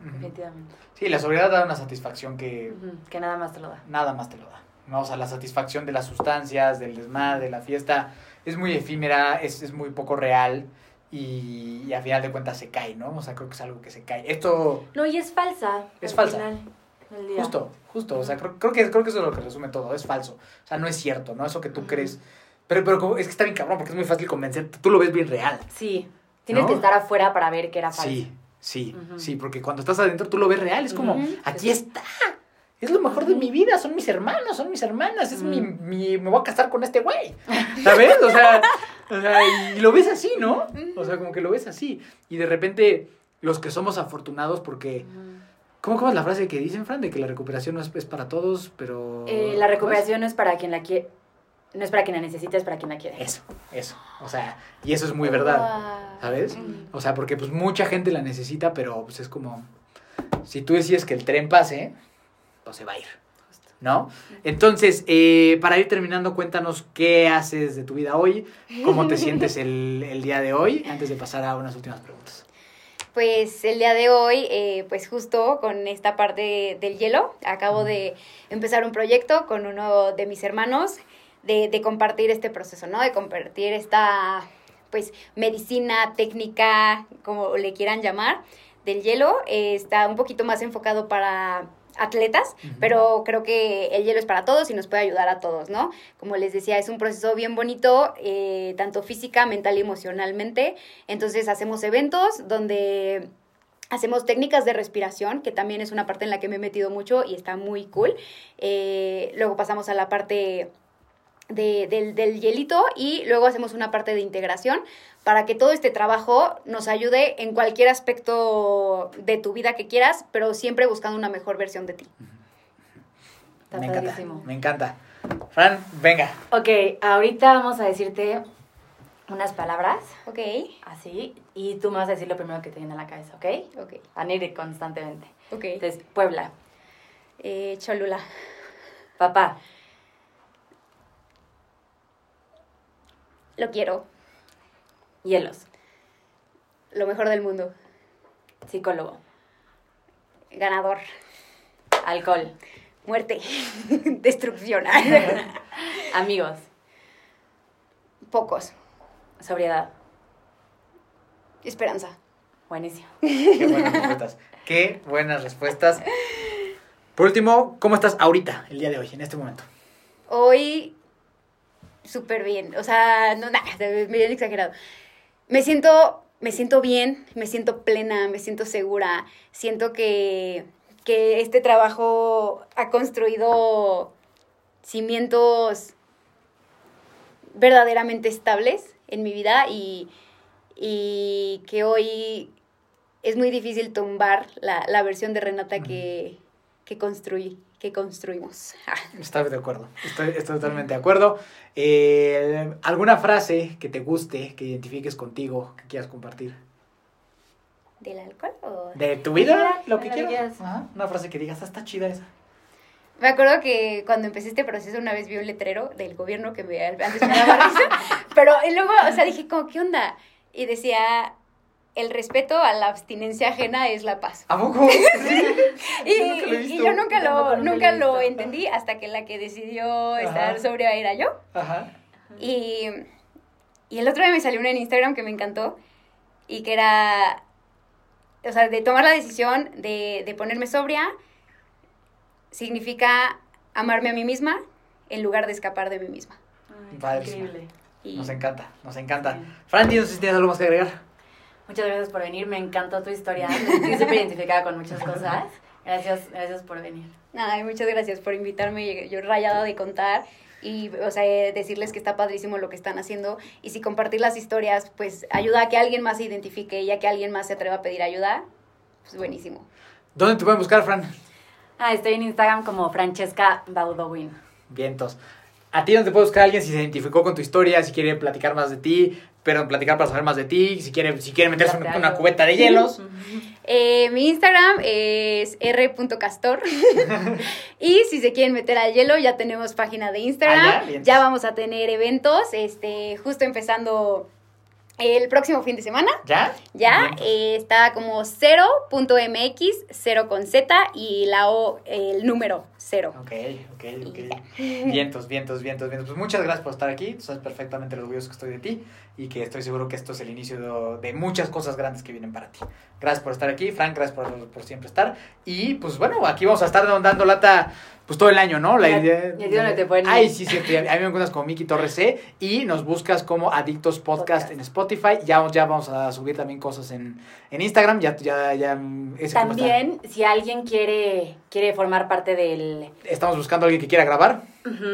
Definitivamente. Sí, la sobriedad da una satisfacción que... Que nada más te lo da. Nada más te lo da. ¿no? O sea, la satisfacción de las sustancias, del desmadre, de la fiesta, es muy efímera, es, es muy poco real y, y, a final de cuentas se cae, ¿no? O sea, creo que es algo que se cae. Esto... No, y es falsa. Es falsa. Final, Justo, justo. O sea, creo, creo, que, creo que eso es lo que resume todo. Es falso. O sea, no es cierto, ¿no? Eso que tú crees pero, pero es que está bien cabrón porque es muy fácil convencer. Tú lo ves bien real. Sí. Tienes que estar afuera para ver que era falso. Sí, sí, sí, porque cuando estás adentro tú lo ves real. Es como, aquí está. Es lo mejor de mi vida. Son mis hermanos, son mis hermanas. Es mi, mi. Me voy a casar con este güey. ¿Sabes? O sea, o sea, y lo ves así, ¿no? O sea, como que lo ves así. Y de repente, los que somos afortunados porque. ¿Cómo, ¿Cómo es la frase que dicen, Fran? De que la recuperación no es, es para todos, pero... Eh, la recuperación no es para quien la quiere no es para quien la necesita, es para quien la quiere. Eso, eso. O sea, y eso es muy verdad, ¿sabes? O sea, porque pues mucha gente la necesita, pero pues es como, si tú decides que el tren pase, pues se va a ir, ¿no? Entonces, eh, para ir terminando, cuéntanos qué haces de tu vida hoy, cómo te sientes el, el día de hoy, antes de pasar a unas últimas preguntas. Pues el día de hoy, eh, pues justo con esta parte del hielo, acabo de empezar un proyecto con uno de mis hermanos de, de compartir este proceso, ¿no? De compartir esta, pues, medicina, técnica, como le quieran llamar, del hielo. Eh, está un poquito más enfocado para atletas, pero creo que el hielo es para todos y nos puede ayudar a todos, ¿no? Como les decía, es un proceso bien bonito, eh, tanto física, mental y emocionalmente. Entonces hacemos eventos donde hacemos técnicas de respiración, que también es una parte en la que me he metido mucho y está muy cool. Eh, luego pasamos a la parte de, del, del hielito y luego hacemos una parte de integración para que todo este trabajo nos ayude en cualquier aspecto de tu vida que quieras, pero siempre buscando una mejor versión de ti. me encanta, me encanta. Fran, venga. Ok, ahorita vamos a decirte unas palabras. Ok. Así. Y tú me vas a decir lo primero que te viene a la cabeza, ¿ok? Ok. Van a ir constantemente. Ok. Entonces, Puebla. Eh, Cholula. Papá. Lo quiero. Hielos. Lo mejor del mundo. Psicólogo. Ganador. Alcohol. Muerte. [laughs] Destrucción. [laughs] Amigos. Pocos. Sobriedad. Esperanza. Buenísimo. [laughs] Qué buenas respuestas. Qué buenas respuestas. Por último, ¿cómo estás ahorita, el día de hoy, en este momento? Hoy, súper bien. O sea, no, nada, [laughs] bien exagerado. Me siento, me siento bien, me siento plena, me siento segura. Siento que, que este trabajo ha construido cimientos verdaderamente estables en mi vida y, y que hoy es muy difícil tumbar la, la versión de Renata que, que construí, que construimos. [laughs] Estoy de acuerdo, estoy, estoy totalmente de acuerdo. Eh, ¿Alguna frase que te guste, que identifiques contigo, que quieras compartir? ¿Del alcohol o...? ¿De tu vida? lo que que quieras. Una frase que digas, "Ah, está chida esa. Me acuerdo que cuando empecé este proceso una vez vi un letrero del gobierno que me, antes me daba risa, [laughs] pero y luego, o sea, dije como, ¿qué onda? Y decía, el respeto a la abstinencia ajena es la paz. ¿A poco? [laughs] y, y, yo nunca lo, nunca lo entendí hasta que la que decidió estar sobria era yo. Ajá. Y, y el otro día me salió una en Instagram que me encantó y que era, o sea, de tomar la decisión de, de ponerme sobria significa amarme a mí misma en lugar de escapar de mí misma. Padrísimo. Increíble. Y Nos encanta, nos encanta. Sí. Franti, no sé si tienes algo más que agregar. Muchas gracias por venir. Me encantó tu historia. Estoy súper identificada con muchas cosas. Gracias, gracias por venir. Ay, muchas gracias por invitarme. Yo rayada de contar y, o sea, eh, decirles que está padrísimo lo que están haciendo. Y si compartir las historias, pues ayuda a que alguien más se identifique y a que alguien más se atreva a pedir ayuda, pues buenísimo. ¿Dónde te pueden buscar, Fran? Ah, estoy en Instagram como Francesca Baudowin. Vientos. ¿A ti dónde te puede buscar alguien si se identificó con tu historia, si quiere platicar más de ti, pero platicar para saber más de ti, si quiere, si quiere meterse una algo. cubeta de hielos? [laughs] Eh, mi Instagram es r.castor. [laughs] y si se quieren meter al hielo, ya tenemos página de Instagram. Ah, ya, vamos a tener eventos, este, justo empezando el próximo fin de semana. ¿Ya? Ya, eh, está como 0.mx, 0 con Z y la O, el número 0. Ok, ok, ok. [laughs] Vientos, vientos, vientos, vientos. Pues muchas gracias por estar aquí. Tú sabes perfectamente lo orgulloso que estoy de ti y que estoy seguro que esto es el inicio de, de muchas cosas grandes que vienen para ti. Gracias por estar aquí, Frank, gracias por, por siempre estar. Y pues bueno, aquí vamos a estar dando lata pues todo el año, ¿no? La idea. dónde te pueden. Ay, sí, cierto. A mí me encuentras como Miki Torres C y nos buscas como Adictos Podcast, Podcast. en Spotify. Ya, ya vamos a subir también cosas en, en Instagram. Ya, ya, ya. También, si alguien quiere, quiere formar parte del... Estamos buscando a alguien que quiera grabar,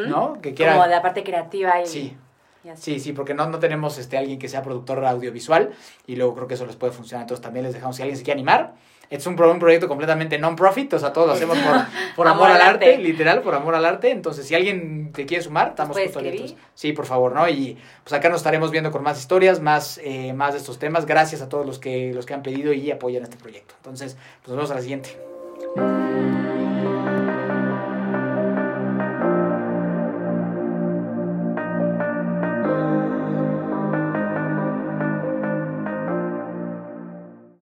¿no? Que quiera. Como de la parte creativa y... Sí, y. Sí, sí, porque no, no tenemos este, alguien que sea productor audiovisual y luego creo que eso les puede funcionar. Entonces también les dejamos si alguien se quiere animar. Es un, pro- un proyecto completamente non-profit, o sea, todos lo hacemos por, [laughs] por amor, al arte, literal, por amor al arte. Entonces, si alguien te quiere sumar, estamos justo abiertos. Sí, por favor, ¿no? Y pues acá nos estaremos viendo con más historias, más, eh, más de estos temas. Gracias a todos los que, los que han pedido y apoyan este proyecto. Entonces, pues nos vemos a la siguiente.